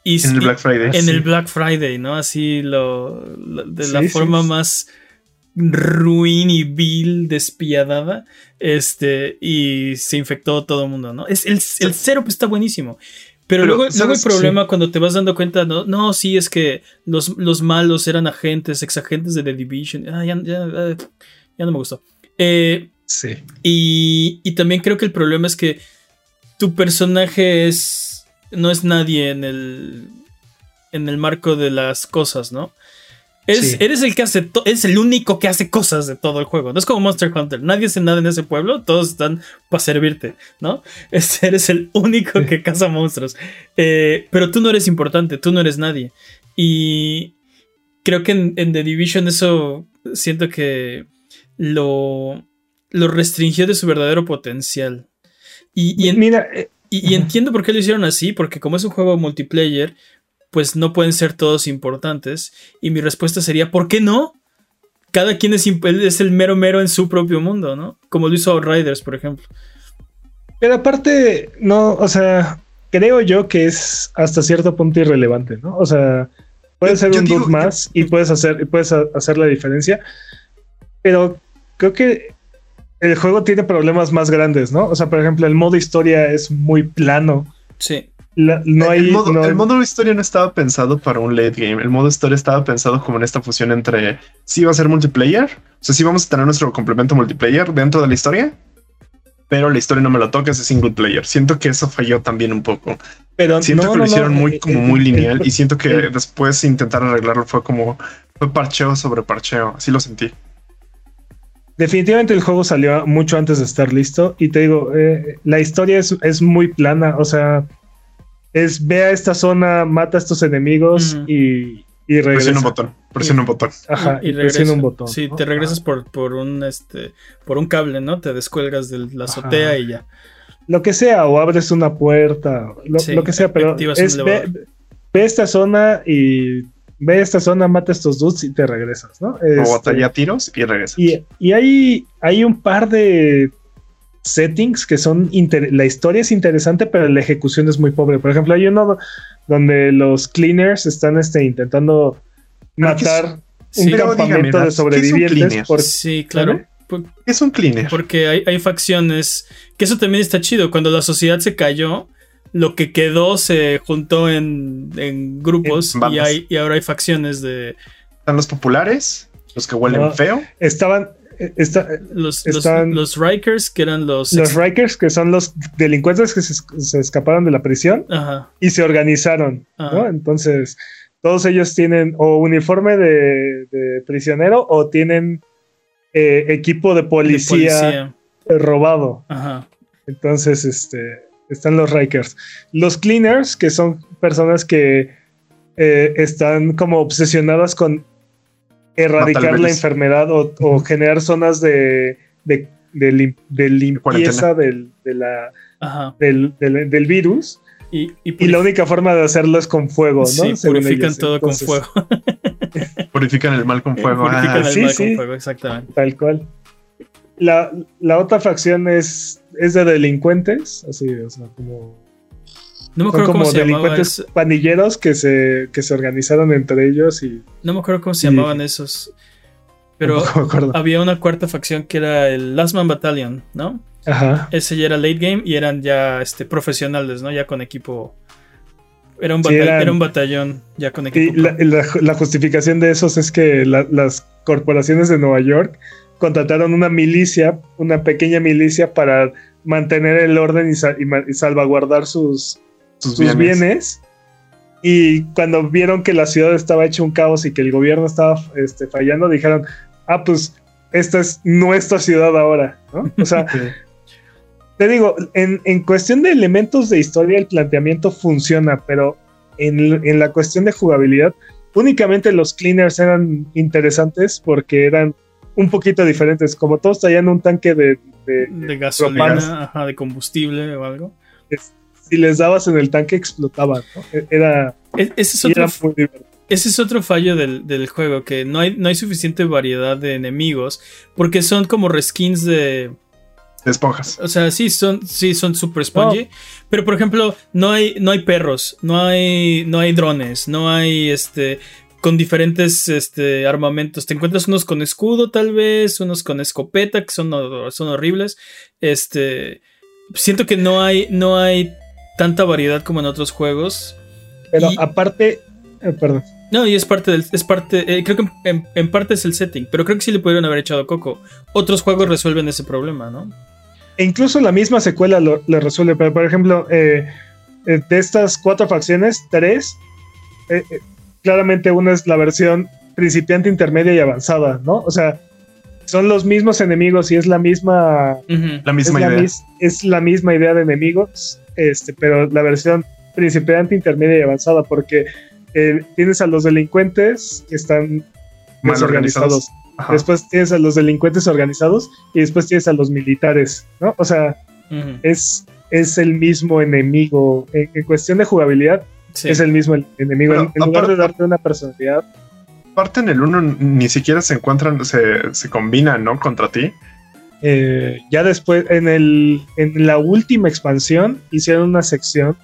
y En el Black Friday. en Sí. el Black Friday, ¿no? Así lo, lo- de la Sí, forma más ruin y vil, despiadada, este, y se infectó todo el mundo, ¿no? Es, el, el setup está buenísimo. Pero, luego, luego el problema cuando te vas dando cuenta, no, no, sí, es que los, los malos eran agentes, exagentes de The Division. Ah, ya, ya, ah, ya no me gustó. Eh, Sí. y, y también creo que el problema es que tu personaje es. no es nadie en el. en el marco de las cosas, ¿no? Eres, Sí. eres el que hace. Es el único que hace cosas de todo el juego. No es como Monster Hunter. Nadie hace nada en ese pueblo. Todos están para servirte, ¿no? Este, eres el único que caza monstruos. Eh, pero tú no eres importante. Tú no eres nadie. Y. Creo que en, en The Division eso. Siento que. Lo. Lo restringió de su verdadero potencial. Y, y en- Mira, eh, y, entiendo por qué lo hicieron así, porque como es un juego multiplayer, pues no pueden ser todos importantes. Y mi respuesta sería, ¿por qué no? Cada quien es, el mero mero en su propio mundo, ¿no? Como lo hizo Outriders, por ejemplo. pero aparte, no, o sea, creo yo que es hasta cierto punto irrelevante, ¿no? O sea, puedes ser un dude más y puedes hacer, puedes ha- hacer la diferencia. Pero creo que el juego tiene problemas más grandes, ¿no? O sea, por ejemplo, el modo historia es muy plano. Sí. La- no hay, el, modo, no- el modo historia no estaba pensado para un late game. El modo historia estaba pensado como en esta fusión entre sí va a ser multiplayer. O sea, sí vamos a tener nuestro complemento multiplayer dentro de la historia. Pero la historia no me la toca, es single player. Siento que eso falló también un poco. pero Siento no, que no, lo hicieron no, muy, eh, como eh, muy lineal. y siento que después intentar arreglarlo fue como fue parcheo sobre parcheo. Así lo sentí. Definitivamente el juego salió mucho antes de estar listo. Y te digo, eh, la historia es, es muy plana. O sea, es ve a esta zona, mata a estos enemigos y, y regresa. Presiona un botón. Presiona un botón. Ajá, y, regresa. presiona un botón. Sí, ¿no? te regresas por, por un este por un cable, ¿no? Te descuelgas de la azotea Ajá. y ya. Lo que sea, o abres una puerta, lo, Sí, lo que sea, pero es ve, ve esta zona y ve esta zona, mata a estos dudes y te regresas, ¿no? O Este, batalla a tiros y regresa. Y, y hay, hay un par de settings que son inter- la historia es interesante, pero la ejecución es muy pobre. Por ejemplo, hay uno do- donde los cleaners están este, intentando Pero ¿qué matar es- un Sí. Dígame, campamento Nats, de ¿qué es un sobrevivientes. por- Sí, claro. Es un cleaner. Porque hay, hay facciones. Que eso también está chido. Cuando la sociedad se cayó, lo que quedó se juntó en, en grupos En y, hay, y ahora hay facciones de Están los populares, los que huelen No. feo. estaban eh, esta- los, los, Están- los Rikers, que eran los. los Rikers, que son los delincuentes que se, se escaparon de la prisión Ajá. y se organizaron, ¿no? Ajá. Entonces, todos ellos tienen o uniforme de, de prisionero o tienen eh, equipo de de policía, policía. robado. Ajá. Entonces, este, están los Rikers. Los Cleaners, que son personas que eh, están como obsesionadas con erradicar la enfermedad o, o generar zonas de, de, de lim- de limpieza del, de la- Ajá. del- del- del virus. Y, y, Y la única forma de hacerlo es con fuego, ¿no? sí, Según purifican ellos. todo Entonces, con fuego. Purifican el mal con fuego. purifican Ah, el sí, mal sí. con fuego, exactamente. Tal cual. La, la otra facción es, es de delincuentes, así, o sea, como, No me son acuerdo cómo se delincuentes eso. pandilleros que se, que se organizaron entre ellos y No me acuerdo cómo se llamaban esos. Pero había una cuarta facción que era el Last Man Battalion, ¿no? Ajá. Ese ya era late game y eran ya este, profesionales, ¿no? Ya con equipo. Era un, Sí, eran- era un batallón ya con Y equipo. la, pro. la- la justificación de esos es que la- las corporaciones de Nueva York contrataron una milicia, una pequeña milicia para mantener el orden y, y y salvaguardar sus, sus sus bienes. bienes. Y cuando vieron que la ciudad estaba hecha un caos y que el gobierno estaba este, fallando, dijeron, ah, pues esta es nuestra ciudad ahora, ¿no? O sea, te digo, en, en cuestión de elementos de historia, el planteamiento funciona, pero en, en la cuestión de jugabilidad, únicamente los cleaners eran interesantes porque eran un poquito diferentes. Como todos traían un tanque de, de- gasolina, ajá, de combustible o algo. Si les dabas en el tanque explotaban, ¿no? E- Era, E- Ese es otro era muy divertido. Ese es otro fallo del, del juego, que no hay, no hay suficiente variedad de enemigos, porque son como reskins de... De esponjas. O sea, sí, son sí, son super spongy, pero por ejemplo, no hay, no hay perros, no hay, no hay drones, no hay este con diferentes este, armamentos. Te encuentras unos con escudo, tal vez, unos con escopeta, que son, son horribles. Este. Siento que no hay, no hay tanta variedad como en otros juegos. Pero Y- aparte, eh, perdón. No, y es parte del. Es parte. eh, creo que en, en parte es el setting. Pero creo que sí le pudieron haber echado coco. Otros juegos resuelven ese problema, ¿no? E incluso la misma secuela lo, lo resuelve. Pero, por ejemplo, eh, eh, de estas cuatro facciones, tres, claramente una es la versión principiante, intermedia y avanzada, ¿no? O sea, son los mismos enemigos y es la misma. La es misma la, idea. mis- es la misma idea de enemigos, este, pero la versión principiante, intermedia y avanzada, porque eh, tienes a los delincuentes que están Mal desorganizados. organizados. Ajá. Después tienes a los delincuentes organizados y después tienes a los militares, ¿no? O sea, es, es el mismo enemigo. En, en cuestión de jugabilidad, Sí. es el mismo el- enemigo. Pero en, en lugar de darte una personalidad, Aparte en el uno ni siquiera se encuentran, se, se combinan, ¿no? Contra ti. Eh, ya después, en, el, en la última expansión, hicieron una sección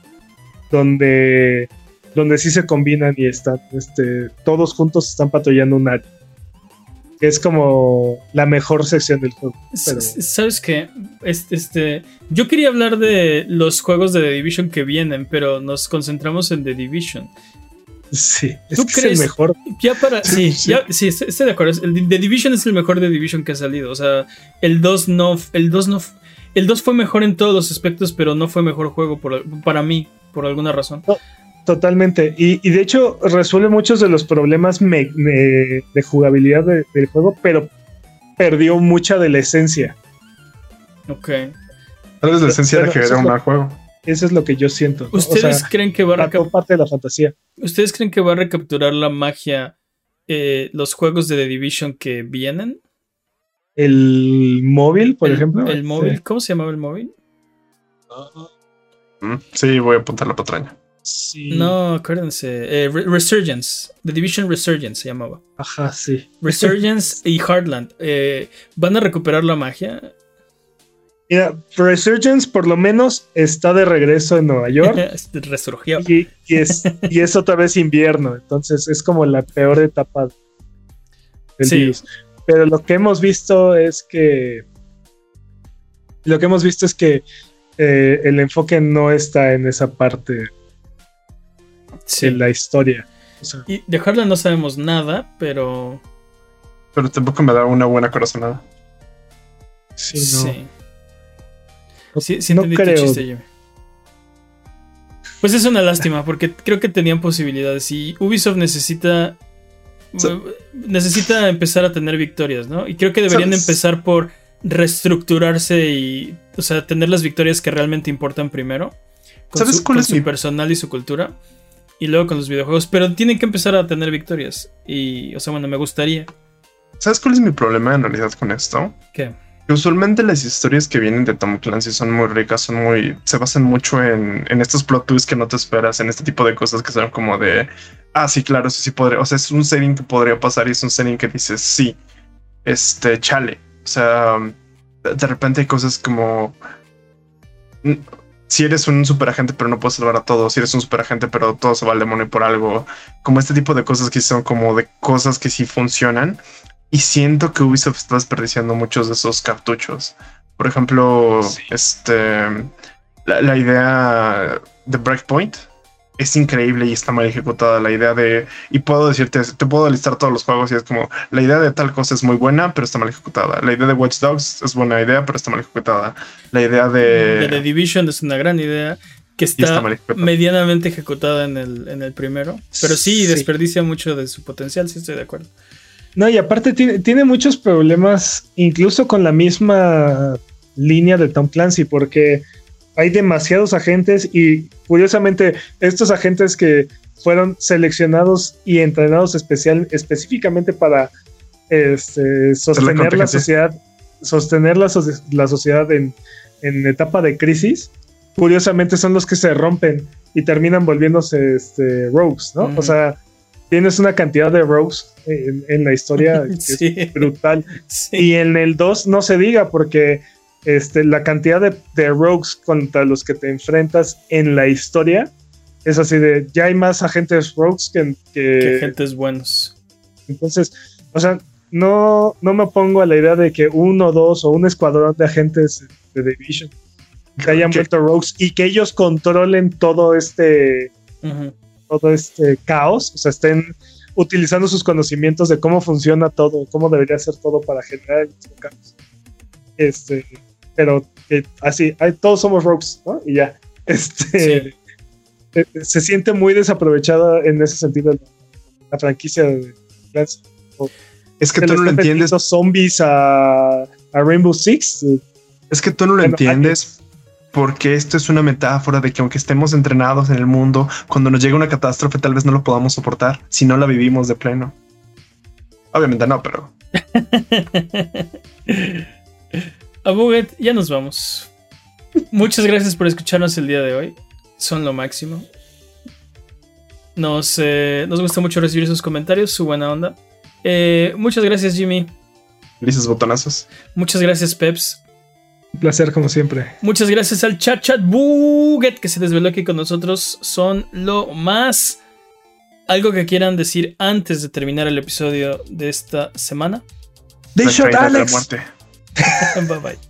donde, donde sí se combinan y están, este, todos juntos están patrullando un área. que es como la mejor sección del juego. Pero ¿Sabes qué? Este, este, yo quería hablar de los juegos de The Division que vienen, pero nos concentramos en The Division. Sí, es ¿Tú que es el mejor. Ya para. Sí, Sí, sí. ya- sí, estoy, estoy de acuerdo. El The Division es el mejor The Division que ha salido. O sea, el 2 no. El 2 no. El 2 fue mejor en todos los aspectos, pero no fue mejor juego por- para mí, por alguna razón. Totalmente. Y, y de hecho resuelve muchos de los problemas me- me- de jugabilidad de- del juego, pero perdió mucha de la esencia. Ok. Tal vez la esencia era Pero que eso era un mal juego. Eso es lo que yo siento. ¿no? O ¿Ustedes sea, creen que va a parte de la fantasía. ¿Ustedes creen que va a recapturar la magia eh, los juegos de The Division que vienen? El móvil, por el, ejemplo. El móvil. Sí. ¿Cómo se llamaba el móvil? Mm, Sí, voy a apuntar la patraña. Sí. No, acuérdense. eh, Re- Resurgence. The Division Resurgence se llamaba. Ajá, sí. Resurgence y Heartland. eh, ¿Van a recuperar la magia? Mira, Resurgence por lo menos está de regreso en Nueva York. Resurgió. y, y es, y es otra vez invierno. Entonces es como la peor etapa del Sí. virus. Pero lo que hemos visto es que. Lo que hemos visto es que eh, el enfoque no está en esa parte Sí. de la historia. O sea, Y de Heartland no sabemos nada, pero. Pero tampoco me da una buena corazonada. sí, no. Sí. Sí, sí no creo. chiste, Jimmy. Pues es una lástima, porque creo que tenían posibilidades. Y Ubisoft necesita. Sí. Necesita empezar a tener victorias, ¿no? Y creo que deberían ¿Sabes? empezar por reestructurarse y. O sea, tener las victorias que realmente importan primero. Con ¿Sabes su, cuál con es su mi- personal y su cultura. Y luego con los videojuegos. Pero tienen que empezar a tener victorias. Y. O sea, bueno, me gustaría. ¿Sabes cuál es mi problema en realidad con esto? ¿Qué? Usualmente las historias que vienen de Tom Clancy son muy ricas, son muy. se basan mucho en, en estos plot twists que no te esperas, en este tipo de cosas que son como de. Ah, sí, claro, eso sí podría. O sea, es un setting que podría pasar y es un setting que dices, sí, este, chale. O sea, de, de repente hay cosas como. mm, Si eres un superagente, pero no puedes salvar a todos. Si eres un superagente, pero todo se va al demonio por algo. Como este tipo de cosas que son como de cosas que sí funcionan. Y siento que Ubisoft está desperdiciando muchos de esos cartuchos. Por ejemplo, Sí. este la, la idea de Breakpoint es increíble y está mal ejecutada. La idea de. Y puedo decirte, te puedo listar todos los juegos y es como la idea de tal cosa es muy buena, pero está mal ejecutada. La idea de Watch Dogs es buena idea, pero está mal ejecutada. La idea de The de. Division es una gran idea que está está mal ejecutada. medianamente ejecutada en el, en el primero. Pero sí, Sí. desperdicia mucho de su potencial, sí estoy de acuerdo. No, y aparte tiene, tiene muchos problemas, incluso con la misma línea de Tom Clancy, porque hay demasiados agentes y curiosamente estos agentes que fueron seleccionados y entrenados especial, específicamente para este, sostener la sociedad, sostener la, la sociedad en, en etapa de crisis, curiosamente son los que se rompen y terminan volviéndose este, rogues, ¿no? O sea, tienes una cantidad de rogues en, en la historia que Sí. es brutal. Sí. Y en el 2 no se diga porque este, la cantidad de, de rogues contra los que te enfrentas en la historia es así de, ya hay más agentes rogues que... que- Que agentes buenos. entonces, o sea, no, no me opongo a la idea de que uno, dos o un escuadrón de agentes de Division se hayan vuelto rogues y que ellos controlen todo este. Todo este caos, o sea, estén utilizando sus conocimientos de cómo funciona todo, cómo debería ser todo para generar el mismo caos. Este, pero eh, así, hay- todos somos rogues, ¿no? Y ya. Este, Sí. eh, se siente muy desaprovechada en ese sentido la, la franquicia de Clancy. Es que tú no lo entiendes. zombies a, a Rainbow Six. eh, Es que tú no lo Bueno, entiendes porque esto es una metáfora de que aunque estemos entrenados en el mundo, cuando nos llega una catástrofe tal vez no lo podamos soportar si no la vivimos de pleno. Obviamente no, pero A Buget, ya nos vamos. Muchas gracias por escucharnos el día de hoy. Son lo máximo. Nos, eh, nos gusta mucho recibir sus comentarios, su buena onda. Eh, muchas gracias, Jimmy. dices botonazos. Muchas gracias, Peps. Un placer como siempre. Muchas gracias al chat chat Buget que se desveló aquí con nosotros. Son lo más. Algo que quieran decir antes de terminar el episodio de esta semana. They shot Alex. muerte. bye bye.